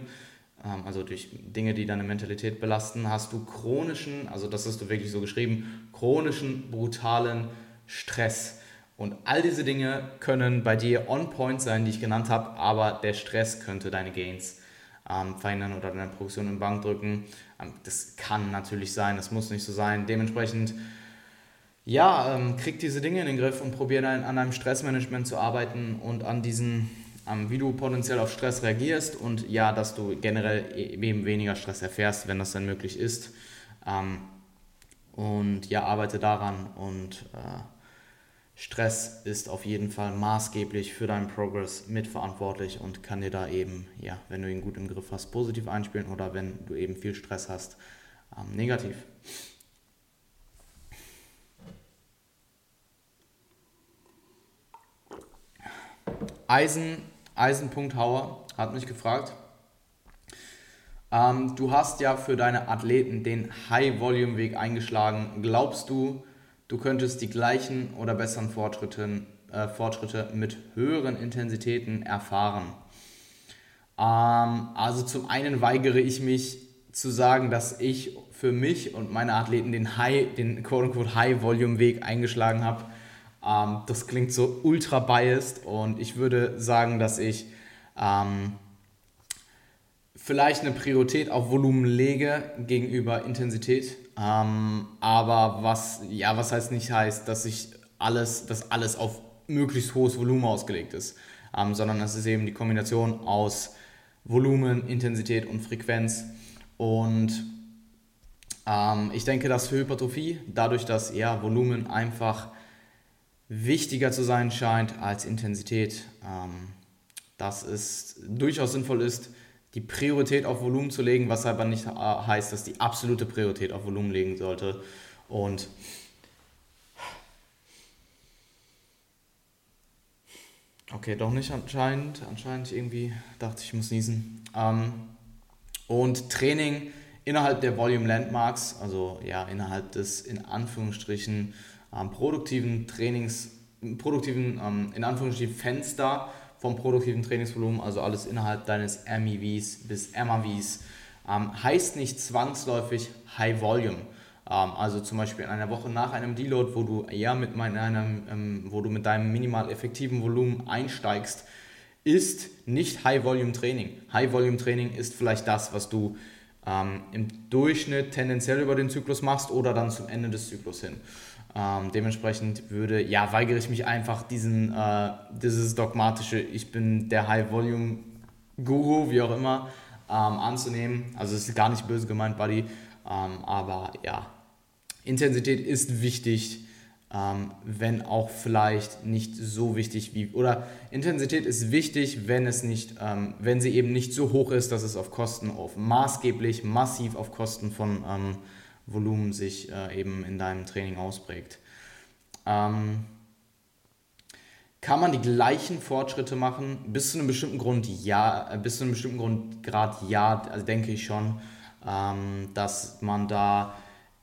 ähm, also durch Dinge, die deine Mentalität belasten, hast du chronischen, also das hast du wirklich so geschrieben, chronischen, brutalen Stress. Und all diese Dinge können bei dir on point sein, die ich genannt habe, aber der Stress könnte deine Gains ähm, verhindern oder deine Progression im Bankdrücken. Ähm, das kann natürlich sein, das muss nicht so sein. Dementsprechend, ja, ähm, krieg diese Dinge in den Griff und probier dann an deinem Stressmanagement zu arbeiten und an diesen ähm, wie du potenziell auf Stress reagierst und ja, dass du generell e-, eben weniger Stress erfährst, wenn das dann möglich ist. Ähm, und ja, arbeite daran und äh, Stress ist auf jeden Fall maßgeblich für deinen Progress mitverantwortlich und kann dir da eben, ja, wenn du ihn gut im Griff hast, positiv einspielen oder wenn du eben viel Stress hast, ähm, negativ. Eisen, Eisenpunkthauer hat mich gefragt. Ähm, du hast ja für deine Athleten den High-Volume-Weg eingeschlagen. Glaubst du, du könntest die gleichen oder besseren Fortschritte, äh, Fortschritte mit höheren Intensitäten erfahren? Ähm, also zum einen weigere ich mich zu sagen, dass ich für mich und meine Athleten den High, den quote-unquote High-Volume-Weg eingeschlagen habe. Ähm, das klingt so ultra biased und ich würde sagen, dass ich ähm, vielleicht eine Priorität auf Volumen lege gegenüber Intensität. Ähm, aber was, ja, was heißt nicht heißt, dass ich alles, dass alles auf möglichst hohes Volumen ausgelegt ist, ähm, sondern es ist eben die Kombination aus Volumen, Intensität und Frequenz. Und ähm, ich denke, dass für Hypertrophie, dadurch, dass ja, Volumen einfach wichtiger zu sein scheint als Intensität, ähm, dass es durchaus sinnvoll ist, die Priorität auf Volumen zu legen, was aber nicht heißt, dass die absolute Priorität auf Volumen legen sollte. Und okay, doch nicht anscheinend. Anscheinend irgendwie dachte ich, ich muss niesen. Ähm, und Training innerhalb der Volume Landmarks, also ja, innerhalb des in Anführungsstrichen ähm, produktiven Trainings, produktiven, ähm, in Anführungsstrichen Fenster vom produktiven Trainingsvolumen, also alles innerhalb deines MEVs bis MAVs, ähm, heißt nicht zwangsläufig High Volume. Ähm, also zum Beispiel in einer Woche nach einem Deload, wo du eher mit einem, ähm, wo du mit deinem minimal effektiven Volumen einsteigst, ist nicht High Volume Training. High Volume Training ist vielleicht das, was du ähm, im Durchschnitt tendenziell über den Zyklus machst oder dann zum Ende des Zyklus hin. Ähm, dementsprechend würde, ja, weigere ich mich einfach diesen, äh, dieses dogmatische, ich bin der High-Volume-Guru, wie auch immer, ähm, anzunehmen. Also es ist gar nicht böse gemeint, Buddy, ähm, aber ja, Intensität ist wichtig, ähm, wenn auch vielleicht nicht so wichtig wie, oder Intensität ist wichtig, wenn es nicht, ähm, wenn sie eben nicht so hoch ist, dass es auf Kosten, auf maßgeblich, massiv auf Kosten von ähm, Volumen sich äh, eben in deinem Training ausprägt. Ähm, kann man die gleichen Fortschritte machen? Bis zu einem bestimmten Grund ja, äh, bis zu einem bestimmten Grund gerade ja, also denke ich schon, ähm, dass man da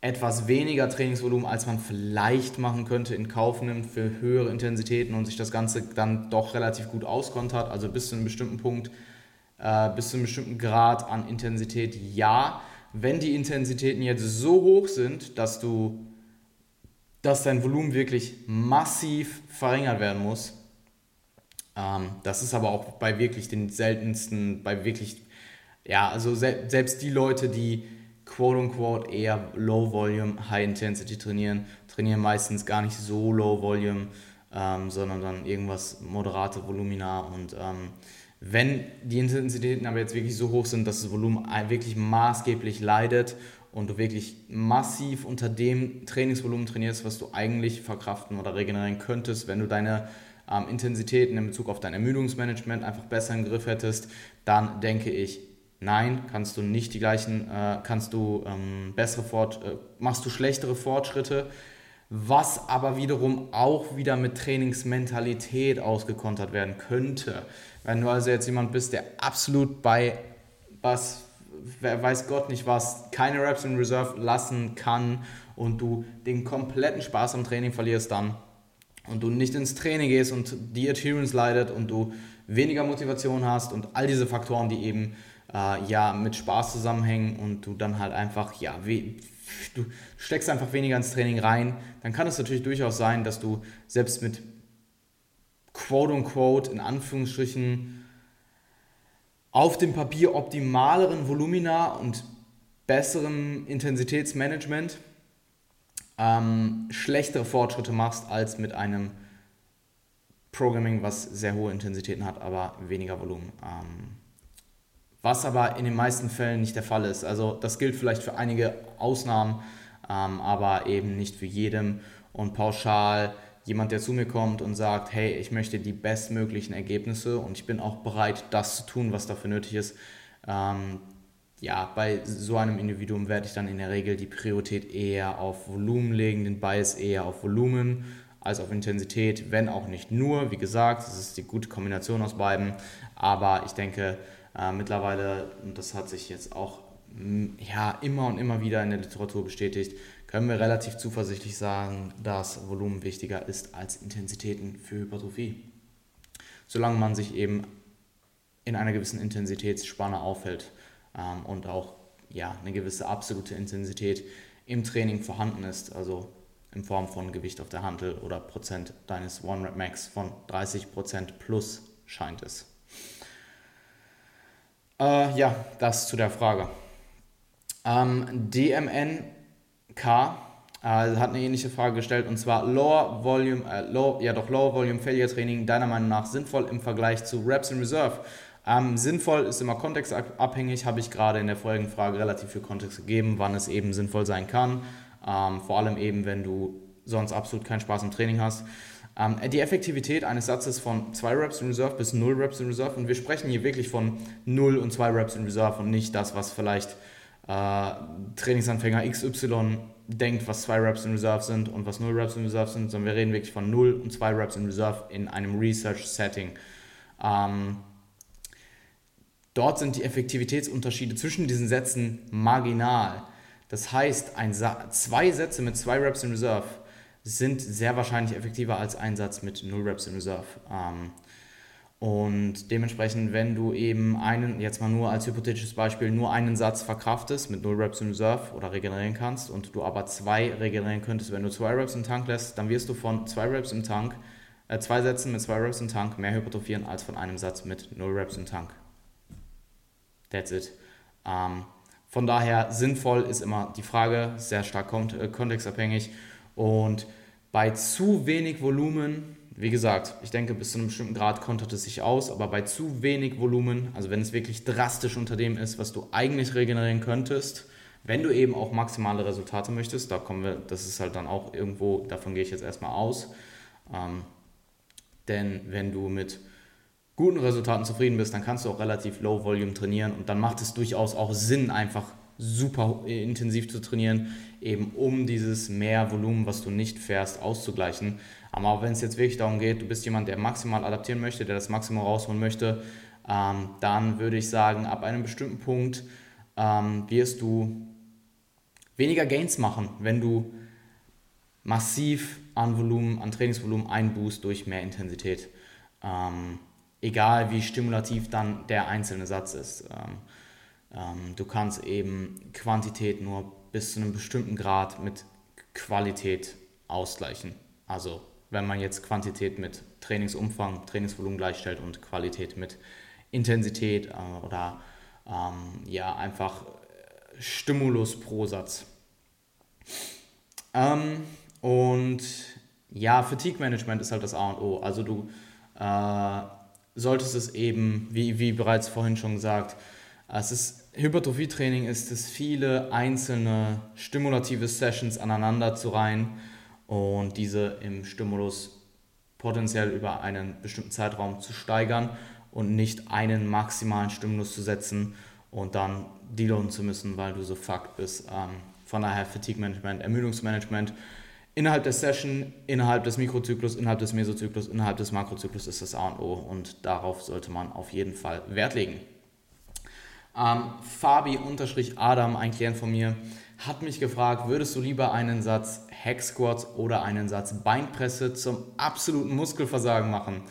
etwas weniger Trainingsvolumen, als man vielleicht machen könnte, in Kauf nimmt für höhere Intensitäten und sich das Ganze dann doch relativ gut auskontert. Also bis zu einem bestimmten Punkt, äh, bis zu einem bestimmten Grad an Intensität ja wenn die Intensitäten jetzt so hoch sind, dass du, dass dein Volumen wirklich massiv verringert werden muss, ähm, das ist aber auch bei wirklich den seltensten, bei wirklich, ja, also se selbst die Leute, die quote unquote eher Low Volume, High Intensity trainieren, trainieren meistens gar nicht so Low Volume, ähm, sondern dann irgendwas moderate Volumina und ähm, wenn die Intensitäten aber jetzt wirklich so hoch sind, dass das Volumen wirklich maßgeblich leidet und du wirklich massiv unter dem Trainingsvolumen trainierst, was du eigentlich verkraften oder regenerieren könntest, wenn du deine ähm, Intensitäten in Bezug auf dein Ermüdungsmanagement einfach besser im Griff hättest, dann denke ich, nein, kannst du nicht die gleichen, äh, kannst du ähm, bessere Fort, äh, machst du schlechtere Fortschritte, was aber wiederum auch wieder mit Trainingsmentalität ausgekontert werden könnte. Wenn du also jetzt jemand bist, der absolut bei was, wer weiß Gott nicht was, keine Reps in Reserve lassen kann und du den kompletten Spaß am Training verlierst dann und du nicht ins Training gehst und die Adherence leidet und du weniger Motivation hast und all diese Faktoren, die eben äh, ja mit Spaß zusammenhängen und du dann halt einfach, ja, we du steckst einfach weniger ins Training rein, dann kann es natürlich durchaus sein, dass du selbst mit quote unquote in Anführungsstrichen auf dem Papier optimaleren Volumina und besserem Intensitätsmanagement ähm, schlechtere Fortschritte machst als mit einem Programming, was sehr hohe Intensitäten hat, aber weniger Volumen. Ähm, was aber in den meisten Fällen nicht der Fall ist. Also das gilt vielleicht für einige Ausnahmen, ähm, aber eben nicht für jedem. Und pauschal jemand, der zu mir kommt und sagt, hey, ich möchte die bestmöglichen Ergebnisse und ich bin auch bereit, das zu tun, was dafür nötig ist. Ähm, ja, bei so einem Individuum werde ich dann in der Regel die Priorität eher auf Volumen legen, den Bias eher auf Volumen als auf Intensität, wenn auch nicht nur. Wie gesagt, es ist die gute Kombination aus beiden, aber ich denke äh, mittlerweile, und das hat sich jetzt auch ja, immer und immer wieder in der Literatur bestätigt, können wir relativ zuversichtlich sagen, dass Volumen wichtiger ist als Intensitäten für Hypertrophie. Solange man sich eben in einer gewissen Intensitätsspanne aufhält ähm, und auch ja, eine gewisse absolute Intensität im Training vorhanden ist, also in Form von Gewicht auf der Handel oder Prozent deines One Rep Max von 30 Prozent plus scheint es. Äh, ja, das zu der Frage. Ähm, DMN K äh, hat eine ähnliche Frage gestellt und zwar Lower Volume, äh, low, ja doch Lower Volume Failure Training deiner Meinung nach sinnvoll im Vergleich zu Reps in Reserve? Ähm, sinnvoll ist immer kontextabhängig, habe ich gerade in der vorigen Frage relativ viel Kontext gegeben, wann es eben sinnvoll sein kann. Ähm, vor allem eben, wenn du sonst absolut keinen Spaß im Training hast. Ähm, die Effektivität eines Satzes von 2 Reps in Reserve bis 0 Reps in Reserve und wir sprechen hier wirklich von 0 und 2 Reps in Reserve und nicht das, was vielleicht äh, Trainingsanfänger XY denkt, was zwei Reps in Reserve sind und was null Reps in Reserve sind, sondern wir reden wirklich von null und zwei Reps in Reserve in einem Research-Setting. Ähm, dort sind die Effektivitätsunterschiede zwischen diesen Sätzen marginal. Das heißt, Sa zwei Sätze mit zwei Reps in Reserve sind sehr wahrscheinlich effektiver als ein Satz mit null Reps in Reserve. Ähm, und dementsprechend, wenn du eben einen, jetzt mal nur als hypothetisches Beispiel, nur einen Satz verkraftest mit 0 Reps in Reserve oder regenerieren kannst und du aber zwei regenerieren könntest, wenn du zwei Reps im Tank lässt, dann wirst du von zwei Reps im Tank, äh, zwei Sätzen mit zwei Reps im Tank mehr hypertrophieren als von einem Satz mit 0 Reps im Tank. That's it. Ähm, von daher sinnvoll ist immer die Frage, sehr stark äh, kontextabhängig und bei zu wenig Volumen wie gesagt, ich denke, bis zu einem bestimmten Grad kontert es sich aus, aber bei zu wenig Volumen, also wenn es wirklich drastisch unter dem ist, was du eigentlich regenerieren könntest, wenn du eben auch maximale Resultate möchtest, da kommen wir, das ist halt dann auch irgendwo, davon gehe ich jetzt erstmal aus. Ähm, denn wenn du mit guten Resultaten zufrieden bist, dann kannst du auch relativ Low Volume trainieren und dann macht es durchaus auch Sinn, einfach super intensiv zu trainieren, eben um dieses mehr Volumen, was du nicht fährst, auszugleichen. Aber wenn es jetzt wirklich darum geht, du bist jemand, der maximal adaptieren möchte, der das Maximum rausholen möchte, ähm, dann würde ich sagen, ab einem bestimmten Punkt ähm, wirst du weniger Gains machen, wenn du massiv an Volumen, an Trainingsvolumen einboost durch mehr Intensität. Ähm, egal wie stimulativ dann der einzelne Satz ist. Ähm, du kannst eben Quantität nur bis zu einem bestimmten Grad mit Qualität ausgleichen. Also wenn man jetzt Quantität mit Trainingsumfang, Trainingsvolumen gleichstellt und Qualität mit Intensität äh, oder ähm, ja einfach Stimulus pro Satz. Ähm, und ja, Fatigue Management ist halt das A und O. Also du äh, solltest es eben, wie, wie bereits vorhin schon gesagt, es ist Hypertrophie-Training ist es, viele einzelne stimulative Sessions aneinander zu reihen und diese im Stimulus potenziell über einen bestimmten Zeitraum zu steigern und nicht einen maximalen Stimulus zu setzen und dann deloaden zu müssen, weil du so fucked bist. Ähm, von daher Fatigue Management, Ermüdungsmanagement innerhalb der Session, innerhalb des Mikrozyklus, innerhalb des Mesozyklus, innerhalb des Makrozyklus ist das A und O und darauf sollte man auf jeden Fall Wert legen. Ähm, Fabi-Adam, ein Klient von mir, hat mich gefragt, würdest du lieber einen Satz Hack Squats oder einen Satz Beinpresse zum absoluten Muskelversagen machen?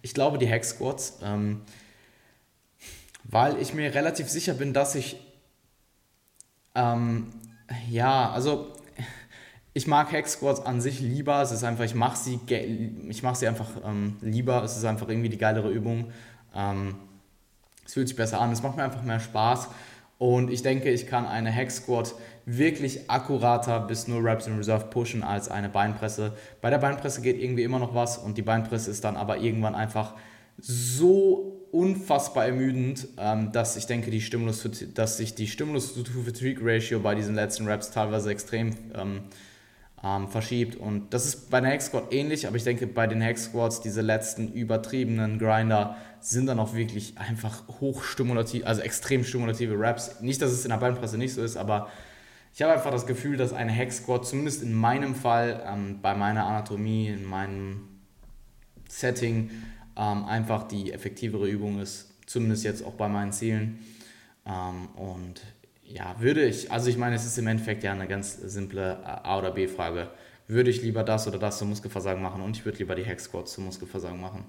Ich glaube die Hack Squats, ähm, weil ich mir relativ sicher bin, dass ich, ähm, ja, also ich mag Hack Squats an sich lieber. Es ist einfach, ich mache sie, ich mache sie einfach ähm, lieber. Es ist einfach irgendwie die geilere Übung. Ähm, es fühlt sich besser an. Es macht mir einfach mehr Spaß. Und ich denke, ich kann eine Hack Squat wirklich akkurater bis nur Reps in Reserve pushen als eine Beinpresse. Bei der Beinpresse geht irgendwie immer noch was und die Beinpresse ist dann aber irgendwann einfach so unfassbar ermüdend, ähm, dass ich denke, die Stimulus, dass sich die Stimulus-to-Fatigue-Ratio bei diesen letzten Reps teilweise extrem ähm, verschiebt. Und das ist bei den Hack Squat ähnlich, aber ich denke, bei den Hack Squats, diese letzten übertriebenen Grinder, sind dann auch wirklich einfach hochstimulativ, also extrem stimulative Raps. Nicht, dass es in der Beinpresse nicht so ist, aber ich habe einfach das Gefühl, dass ein Hack Squat, zumindest in meinem Fall, ähm, bei meiner Anatomie, in meinem Setting, ähm, einfach die effektivere Übung ist. Zumindest jetzt auch bei meinen Zielen. Ähm, und ja, würde ich, also ich meine, es ist im Endeffekt ja eine ganz simple A- oder B-Frage. Würde ich lieber das oder das zum Muskelversagen machen und ich würde lieber die Hack Squats zum Muskelversagen machen.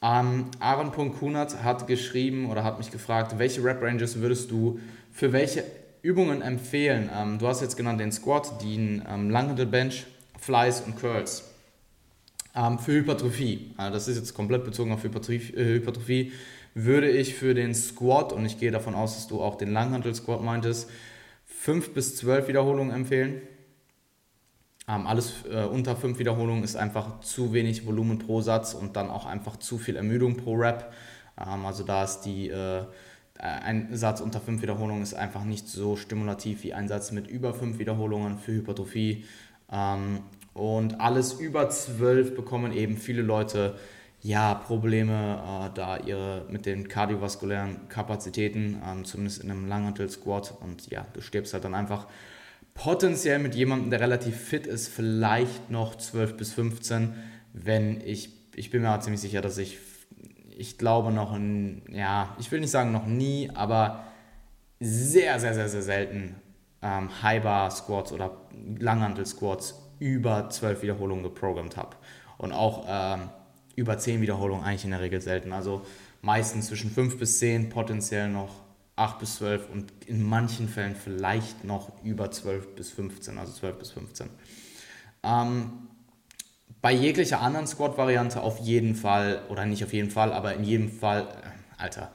Ähm, Aaron.kunert hat geschrieben oder hat mich gefragt, welche Rap-Ranges würdest du für welche Übungen empfehlen? Ähm, du hast jetzt genannt den Squat, den ähm, Langhandel Bench, Flies und Curls. Ähm, für Hypertrophie, äh, das ist jetzt komplett bezogen auf Hypertrophie, äh, Hypertrophie, würde ich für den Squat, und ich gehe davon aus, dass du auch den Langhandel Squat meintest, 5 bis 12 Wiederholungen empfehlen. Ähm, alles äh, unter 5 Wiederholungen ist einfach zu wenig Volumen pro Satz und dann auch einfach zu viel Ermüdung pro Rep. Ähm, also da ist die, äh, ein Satz unter 5 Wiederholungen ist einfach nicht so stimulativ wie ein Satz mit über 5 Wiederholungen für Hypertrophie. Ähm, und alles über 12 bekommen eben viele Leute ja, Probleme äh, da ihre mit den kardiovaskulären Kapazitäten, ähm, zumindest in einem Langhantel Squat und ja, du stirbst halt dann einfach potenziell mit jemandem, der relativ fit ist, vielleicht noch 12 bis 15, wenn ich, ich bin mir halt ziemlich sicher, dass ich ich glaube noch, ja, ich will nicht sagen noch nie, aber sehr, sehr, sehr, sehr selten ähm, High-Bar-Squats oder Langhantel-Squats über 12 Wiederholungen geprogrammt habe. Und auch ähm, über 10 Wiederholungen eigentlich in der Regel selten. Also meistens zwischen 5 bis 10, potenziell noch 8 bis 12 und in manchen Fällen vielleicht noch über 12 bis 15, also 12 bis 15. Ähm, bei jeglicher anderen Squat-Variante auf jeden Fall, oder nicht auf jeden Fall, aber in jedem Fall, äh, Alter,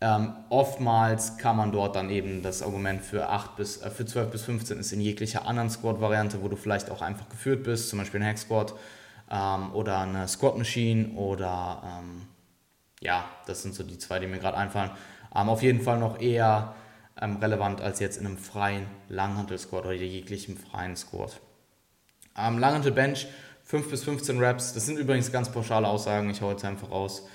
ähm, oftmals kann man dort dann eben das Argument für, 8 bis, äh, für 12 bis 15 ist in jeglicher anderen Squat-Variante, wo du vielleicht auch einfach geführt bist, zum Beispiel ein Hack-Squat ähm, oder eine Squat-Machine oder ähm, ja, das sind so die zwei, die mir gerade einfallen. Ähm, auf jeden Fall noch eher ähm, relevant als jetzt in einem freien Langhantel-Squat oder jeglichem freien Squat. Ähm, Langhantel Bench 5 bis 15 Reps, das sind übrigens ganz pauschale Aussagen, ich hau jetzt einfach raus.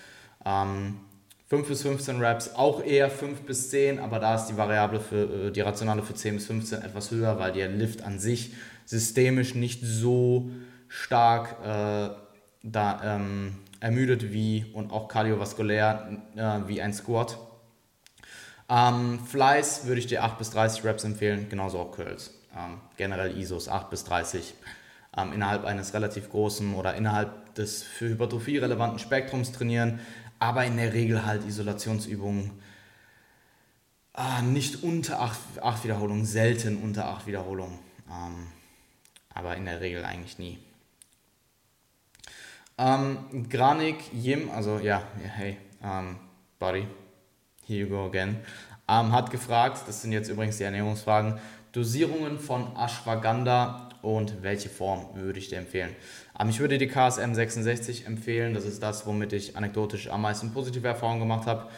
Ähm, 5 bis 15 Reps, auch eher 5 bis 10, aber da ist die Variable für äh, die Rationale für 10 bis 15 etwas höher, weil der Lift an sich systemisch nicht so stark äh, da, ähm, ermüdet wie und auch kardiovaskulär äh, wie ein Squat. Ähm, Flies würde ich dir 8 bis 30 Reps empfehlen, genauso auch Curls. Ähm, generell ISOs 8 bis 30 ähm, innerhalb eines relativ großen oder innerhalb des für Hypertrophie relevanten Spektrums trainieren aber in der Regel halt Isolationsübungen ah, nicht unter 8, 8 Wiederholungen, selten unter 8 Wiederholungen, ähm, aber in der Regel eigentlich nie. Ähm, Granik Yim, also ja, hey, ähm, Buddy, here you go again, ähm, hat gefragt, das sind jetzt übrigens die Ernährungsfragen, Dosierungen von Ashwagandha und welche Form würde ich dir empfehlen? Ich würde die KSM 66 empfehlen. Das ist das, womit ich anekdotisch am meisten positive Erfahrungen gemacht habe.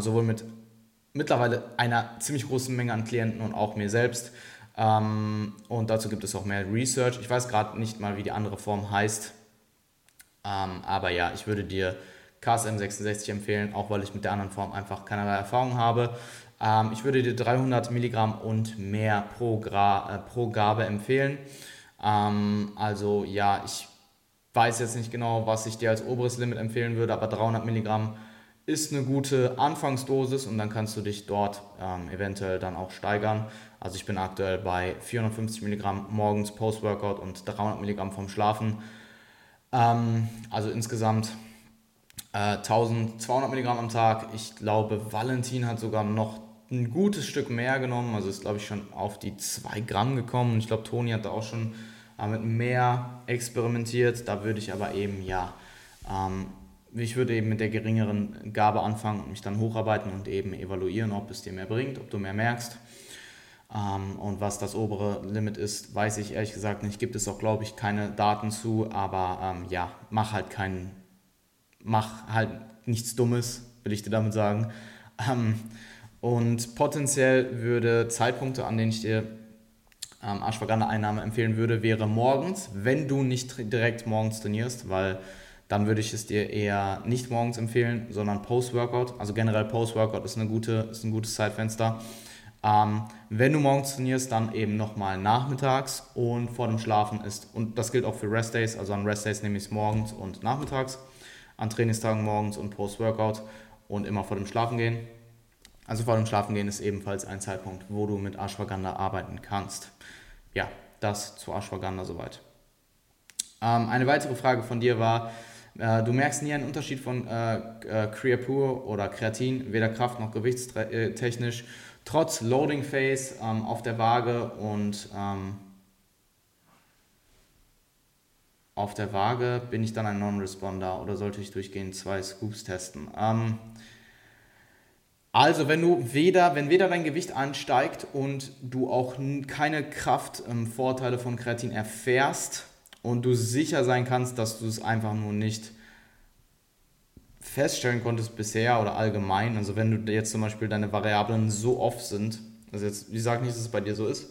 Sowohl mit mittlerweile einer ziemlich großen Menge an Klienten und auch mir selbst. Und dazu gibt es auch mehr Research. Ich weiß gerade nicht mal, wie die andere Form heißt. Aber ja, ich würde dir KSM 66 empfehlen, auch weil ich mit der anderen Form einfach keinerlei Erfahrung habe. ich würde dir 300 Milligramm und mehr pro, Gra, äh, pro Gabe empfehlen. also ja, ich weiß jetzt nicht genau, was ich dir als oberes Limit empfehlen würde, aber 300 Milligramm ist eine gute Anfangsdosis und dann kannst du dich dort ähm, eventuell dann auch steigern. Also ich bin aktuell bei 450 Milligramm morgens Post-Workout und 300 Milligramm vom Schlafen. Ähm, also insgesamt äh, 1200 Milligramm am Tag. Ich glaube, Valentin hat sogar noch ein gutes Stück mehr genommen, also ist glaube ich schon auf die 2 Gramm gekommen. Ich glaube, Toni hat da auch schon mit mehr experimentiert. Da würde ich aber eben, ja, ähm, ich würde eben mit der geringeren Gabe anfangen und mich dann hocharbeiten und eben evaluieren, ob es dir mehr bringt, ob du mehr merkst. Ähm, und was das obere Limit ist, weiß ich ehrlich gesagt nicht. Gibt es auch, glaube ich, keine Daten zu, aber ähm, ja, mach halt keinen, mach halt nichts Dummes, will ich dir damit sagen. Ähm, und potenziell würde Zeitpunkte, an denen ich dir ähm, Ashwagandha-Einnahme empfehlen würde, wäre morgens, wenn du nicht direkt morgens trainierst, weil dann würde ich es dir eher nicht morgens empfehlen, sondern Post-Workout. Also generell Post-Workout ist, eine gute, ist ein gutes Zeitfenster. Ähm, wenn du morgens trainierst, dann eben nochmal nachmittags und vor dem Schlafen ist, und das gilt auch für Rest-Days, also an Rest-Days nehme ich es morgens und nachmittags, an Trainingstagen morgens und Post-Workout und immer vor dem Schlafen gehen. Also vor dem Schlafen gehen ist ebenfalls ein Zeitpunkt, wo du mit Ashwagandha arbeiten kannst ja, das zu Ashwagandha soweit. Ähm, eine weitere Frage von dir war, äh, du merkst nie einen Unterschied von äh, äh, Creapure oder Kreatin, weder Kraft noch gewichtstechnisch, trotz Loading Phase ähm, auf der Waage und ähm, auf der Waage bin ich dann ein Non-Responder oder sollte ich durchgehend zwei Scoops testen? Ähm, also, wenn du weder, wenn weder dein Gewicht ansteigt und du auch keine Kraftvorteile ähm, von Kreatin erfährst und du sicher sein kannst, dass du es einfach nur nicht feststellen konntest bisher oder allgemein, also wenn du jetzt zum Beispiel deine Variablen so oft sind, also jetzt, ich sage nicht, dass es bei dir so ist,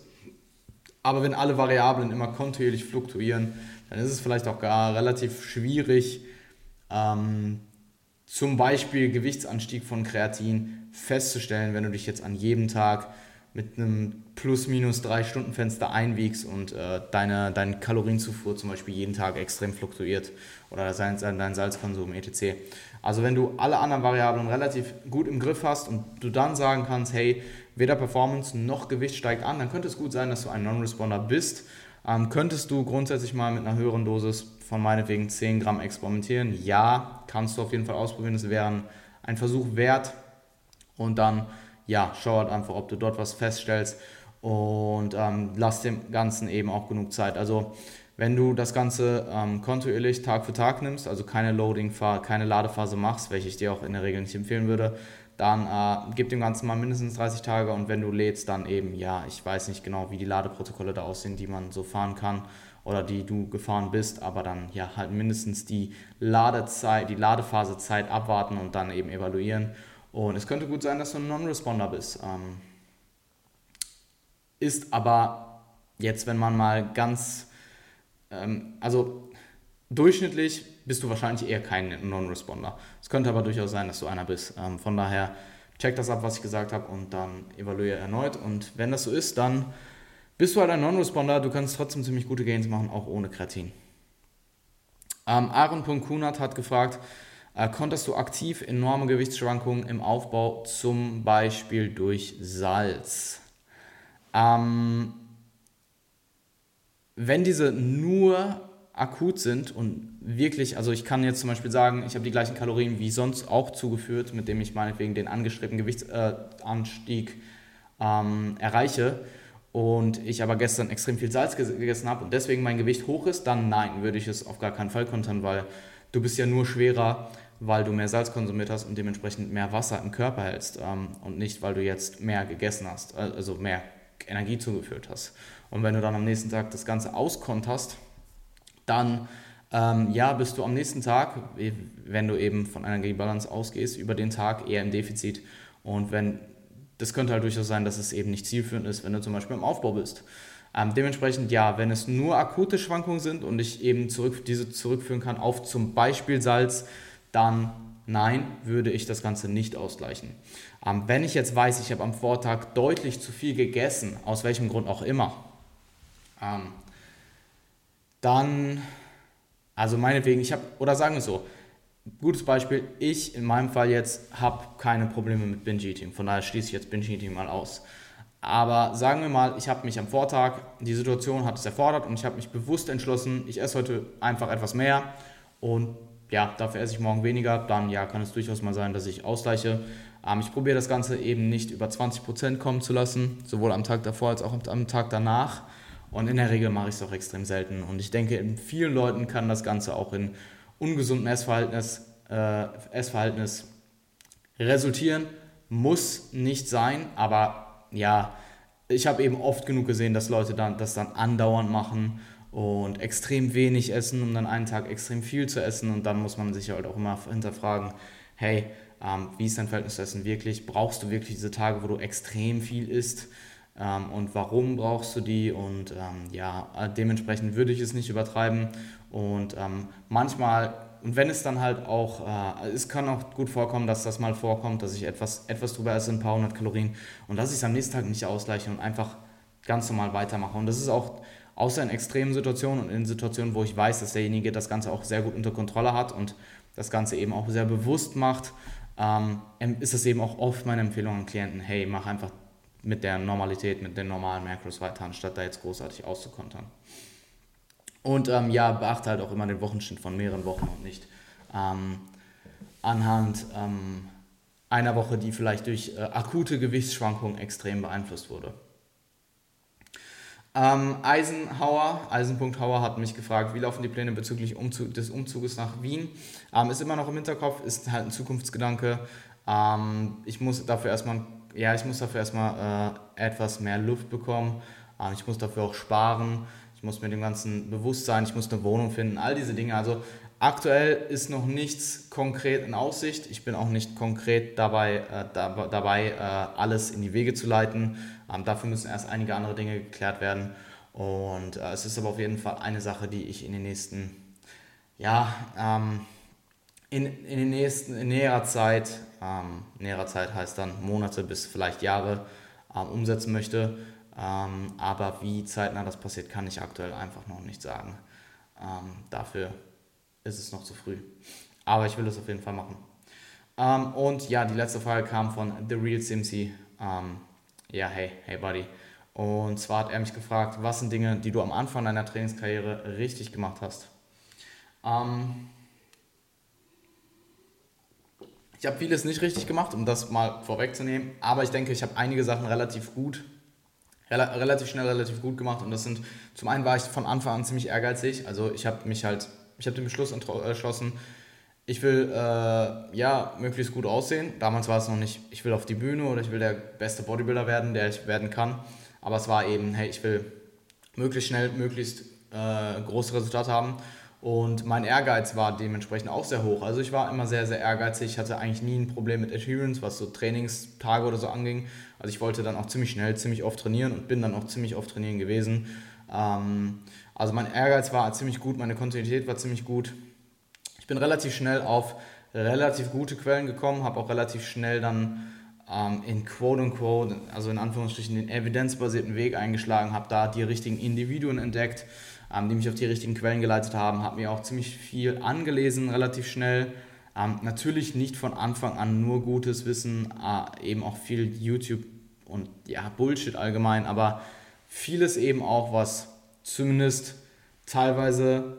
aber wenn alle Variablen immer kontinuierlich fluktuieren, dann ist es vielleicht auch gar relativ schwierig, ähm, zum Beispiel Gewichtsanstieg von Kreatin festzustellen, wenn du dich jetzt an jedem Tag mit einem plus minus drei Stunden Fenster einwiegst und äh, deine, deine Kalorienzufuhr zum Beispiel jeden Tag extrem fluktuiert oder dein, dein Salzkonsum etc. Also wenn du alle anderen Variablen relativ gut im Griff hast und du dann sagen kannst, hey, weder Performance noch Gewicht steigt an, dann könnte es gut sein, dass du ein Non-Responder bist. Ähm, könntest du grundsätzlich mal mit einer höheren Dosis von meinetwegen 10 Gramm experimentieren? Ja, kannst du auf jeden Fall ausprobieren. Es wäre ein Versuch wert. Und dann ja, schau halt einfach, ob du dort was feststellst und ähm, lass dem Ganzen eben auch genug Zeit. Also wenn du das Ganze ähm, kontinuierlich Tag für Tag nimmst, also keine Loading-Phase, keine Ladephase machst, welche ich dir auch in der Regel nicht empfehlen würde, dann äh, gib dem Ganzen mal mindestens 30 Tage und wenn du lädst, dann eben, ja, ich weiß nicht genau, wie die Ladeprotokolle da aussehen, die man so fahren kann oder die du gefahren bist, aber dann ja halt mindestens die Ladezeit, die Ladephasezeit abwarten und dann eben evaluieren und es könnte gut sein, dass du ein Non-Responder bist. Ähm, ist aber jetzt, wenn man mal ganz, ähm, also durchschnittlich bist du wahrscheinlich eher kein Non-Responder. Es könnte aber durchaus sein, dass du einer bist. Ähm, von daher check das ab, was ich gesagt habe und dann evaluiere erneut. Und wenn das so ist, dann bist du halt ein Non-Responder. Du kannst trotzdem ziemlich gute Gains machen, auch ohne Kreatin. Ähm, Aaron.kunert hat gefragt, äh, konterst du aktiv enorme Gewichtsschwankungen im Aufbau, zum Beispiel durch Salz. Ähm, wenn diese nur akut sind und wirklich, also ich kann jetzt zum Beispiel sagen, ich habe die gleichen Kalorien wie sonst auch zugeführt, mit dem ich meinetwegen den angestrebten Gewichtsanstieg äh, ähm, erreiche und ich aber gestern extrem viel Salz gegessen habe und deswegen mein Gewicht hoch ist, dann nein, würde ich es auf gar keinen Fall kontern, weil du bist ja nur schwerer, weil du mehr Salz konsumiert hast und dementsprechend mehr Wasser im Körper hältst ähm, und nicht, weil du jetzt mehr gegessen hast, äh, also mehr Energie zugeführt hast. Und wenn du dann am nächsten Tag das Ganze auskonterst, dann ähm, ja, bist du am nächsten Tag, wenn du eben von Energiebalance ausgehst, über den Tag eher im Defizit. Und wenn das könnte halt durchaus sein, dass es eben nicht zielführend ist, wenn du zum Beispiel im Aufbau bist. Ähm, dementsprechend ja, wenn es nur akute Schwankungen sind und ich eben zurück, diese zurückführen kann auf zum Beispiel Salz, dann nein, würde ich das Ganze nicht ausgleichen. Ähm, wenn ich jetzt weiß, ich habe am Vortag deutlich zu viel gegessen, aus welchem Grund auch immer, ähm, dann, also meinetwegen, ich habe, oder sagen wir es so, gutes Beispiel, ich in meinem Fall jetzt habe keine Probleme mit Binge-Eating, von daher schließe ich jetzt Binge-Eating mal aus. Aber sagen wir mal, ich habe mich am Vortag, die Situation hat es erfordert und ich habe mich bewusst entschlossen, ich esse heute einfach etwas mehr und ja, dafür esse ich morgen weniger, dann ja, kann es durchaus mal sein, dass ich ausgleiche. Ähm, ich probiere das Ganze eben nicht über 20% kommen zu lassen, sowohl am Tag davor als auch am Tag danach. Und in der Regel mache ich es auch extrem selten. Und ich denke, in vielen Leuten kann das Ganze auch in ungesundem Essverhältnis, äh, Essverhältnis resultieren. Muss nicht sein, aber ja, ich habe eben oft genug gesehen, dass Leute dann, das dann andauernd machen und extrem wenig essen, um dann einen Tag extrem viel zu essen. Und dann muss man sich halt auch immer hinterfragen, hey, ähm, wie ist dein Verhältnis zu Essen wirklich? Brauchst du wirklich diese Tage, wo du extrem viel isst? Ähm, und warum brauchst du die? Und ähm, ja, dementsprechend würde ich es nicht übertreiben. Und ähm, manchmal und wenn es dann halt auch, äh, es kann auch gut vorkommen, dass das mal vorkommt, dass ich etwas, etwas drüber esse, ein paar hundert Kalorien und dass ich es am nächsten Tag nicht ausgleiche und einfach ganz normal weitermache. Und das ist auch, außer in extremen Situationen und in Situationen, wo ich weiß, dass derjenige das Ganze auch sehr gut unter Kontrolle hat und das Ganze eben auch sehr bewusst macht, ähm, ist es eben auch oft meine Empfehlung an Klienten, hey, mach einfach mit der Normalität, mit den normalen Macros weiter, anstatt da jetzt großartig auszukontern. Und ähm, ja, beachte halt auch immer den Wochenschnitt von mehreren Wochen und nicht ähm, anhand ähm, einer Woche, die vielleicht durch äh, akute Gewichtsschwankungen extrem beeinflusst wurde. Ähm, Eisenhauer, Eisenpunkt.hauer hat mich gefragt, wie laufen die Pläne bezüglich Umzug, des Umzuges nach Wien? Ähm, ist immer noch im Hinterkopf, ist halt ein Zukunftsgedanke. Ähm, ich muss dafür erstmal, ja, ich muss dafür erstmal äh, etwas mehr Luft bekommen. Ich muss dafür auch sparen ich muss mir dem Ganzen bewusst sein, ich muss eine Wohnung finden, all diese Dinge. Also aktuell ist noch nichts konkret in Aussicht. Ich bin auch nicht konkret dabei, äh, da, dabei äh, alles in die Wege zu leiten. Ähm, dafür müssen erst einige andere Dinge geklärt werden. Und äh, es ist aber auf jeden Fall eine Sache, die ich in den nächsten, ja, ähm, in, in den nächsten, in näherer Zeit, ähm, näherer Zeit heißt dann Monate bis vielleicht Jahre, ähm, umsetzen möchte. Ähm, aber wie zeitnah das passiert, kann ich aktuell einfach noch nicht sagen. Ähm, dafür ist es noch zu früh. Aber ich will es auf jeden Fall machen. Ähm, und ja, die letzte Frage kam von The Real Simsy. Ähm, ja, hey, hey Buddy. Und zwar hat er mich gefragt, was sind Dinge, die du am Anfang deiner Trainingskarriere richtig gemacht hast? Ähm, ich habe vieles nicht richtig gemacht, um das mal vorwegzunehmen, aber ich denke, ich habe einige Sachen relativ gut, rel relativ schnell, relativ gut gemacht und das sind, zum einen war ich von Anfang an ziemlich ehrgeizig, also ich habe mich halt, ich habe den Beschluss entschlossen, ich will äh, ja möglichst gut aussehen. Damals war es noch nicht, ich will auf die Bühne oder ich will der beste Bodybuilder werden, der ich werden kann. Aber es war eben, hey, ich will möglichst schnell, möglichst äh, große Resultate haben. Und mein Ehrgeiz war dementsprechend auch sehr hoch. Also ich war immer sehr, sehr ehrgeizig. Ich hatte eigentlich nie ein Problem mit Adherence, was so Trainingstage oder so anging. Also ich wollte dann auch ziemlich schnell, ziemlich oft trainieren und bin dann auch ziemlich oft trainieren gewesen. Ähm, also mein Ehrgeiz war ziemlich gut, meine Kontinuität war ziemlich gut. Ich bin relativ schnell auf relativ gute Quellen gekommen, habe auch relativ schnell dann ähm, in quote unquote, also in Anführungsstrichen, den evidenzbasierten Weg eingeschlagen, habe da die richtigen Individuen entdeckt, ähm, die mich auf die richtigen Quellen geleitet haben, habe mir auch ziemlich viel angelesen, relativ schnell. Ähm, natürlich nicht von Anfang an nur gutes Wissen, äh, eben auch viel YouTube und ja, Bullshit allgemein, aber vieles eben auch, was zumindest teilweise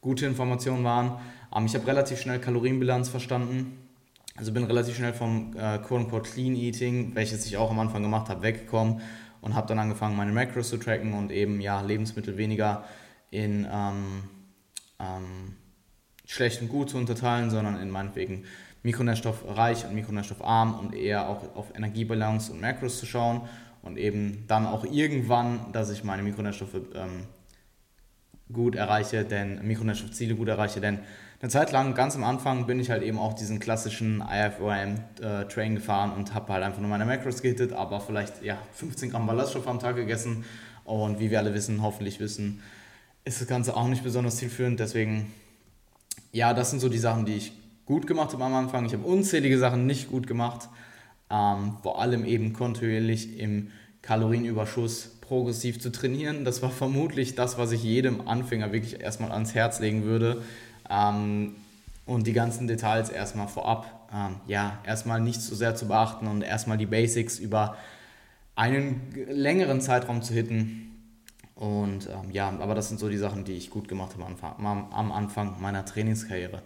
gute Informationen waren. Ähm, ich habe relativ schnell Kalorienbilanz verstanden also bin relativ schnell vom äh, quote-unquote Clean Eating, welches ich auch am Anfang gemacht habe, weggekommen und habe dann angefangen, meine Macros zu tracken und eben ja, Lebensmittel weniger in ähm, ähm, schlecht und gut zu unterteilen, sondern in meinetwegen mikronährstoffreich und mikronährstoffarm und eher auch auf Energiebalance und Macros zu schauen und eben dann auch irgendwann, dass ich meine Mikronährstoffe ähm, gut erreiche, denn Mikronährstoffziele gut erreiche, denn eine Zeit lang, ganz am Anfang, bin ich halt eben auch diesen klassischen IFOM-Train äh, gefahren und habe halt einfach nur meine Macros gehittet, aber vielleicht ja, 15 Gramm Ballaststoff am Tag gegessen. Und wie wir alle wissen, hoffentlich wissen, ist das Ganze auch nicht besonders zielführend. Deswegen, ja, das sind so die Sachen, die ich gut gemacht habe am Anfang. Ich habe unzählige Sachen nicht gut gemacht. Ähm, vor allem eben kontinuierlich im Kalorienüberschuss progressiv zu trainieren. Das war vermutlich das, was ich jedem Anfänger wirklich erstmal ans Herz legen würde. Ähm, und die ganzen Details erstmal vorab, ähm, ja, erstmal nicht so sehr zu beachten und erstmal die Basics über einen längeren Zeitraum zu hitten. Und ähm, ja, aber das sind so die Sachen, die ich gut gemacht habe am Anfang, meiner Trainingskarriere.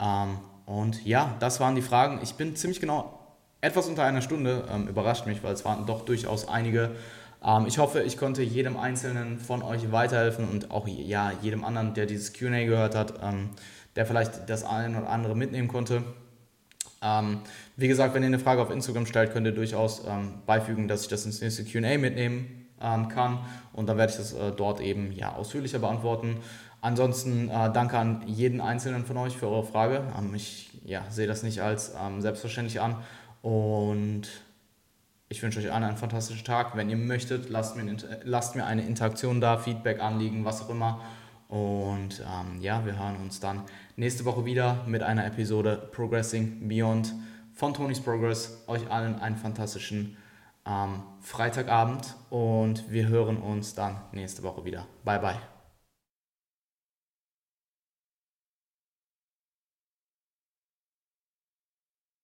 Ähm, und ja, das waren die Fragen. Ich bin ziemlich genau etwas unter einer Stunde, ähm, überrascht mich, weil es waren doch durchaus einige ähm, ich hoffe, ich konnte jedem Einzelnen von euch weiterhelfen und auch ja, jedem anderen, der dieses QA gehört hat, ähm, der vielleicht das eine oder andere mitnehmen konnte. Ähm, wie gesagt, wenn ihr eine Frage auf Instagram stellt, könnt ihr durchaus ähm, beifügen, dass ich das ins nächste QA mitnehmen ähm, kann und dann werde ich das äh, dort eben ja, ausführlicher beantworten. Ansonsten äh, danke an jeden Einzelnen von euch für eure Frage. Ähm, ich ja, sehe das nicht als selbstverständlich an und ich wünsche euch allen einen fantastischen Tag. Wenn ihr möchtet, lasst mir, lasst mir eine Interaktion da, Feedback, Anliegen, was auch immer. Und ähm, ja, wir hören uns dann nächste Woche wieder mit einer Episode Progressing Beyond von Tony's Progress. Euch allen einen fantastischen ähm, Freitagabend und wir hören uns dann nächste Woche wieder. Bye, bye.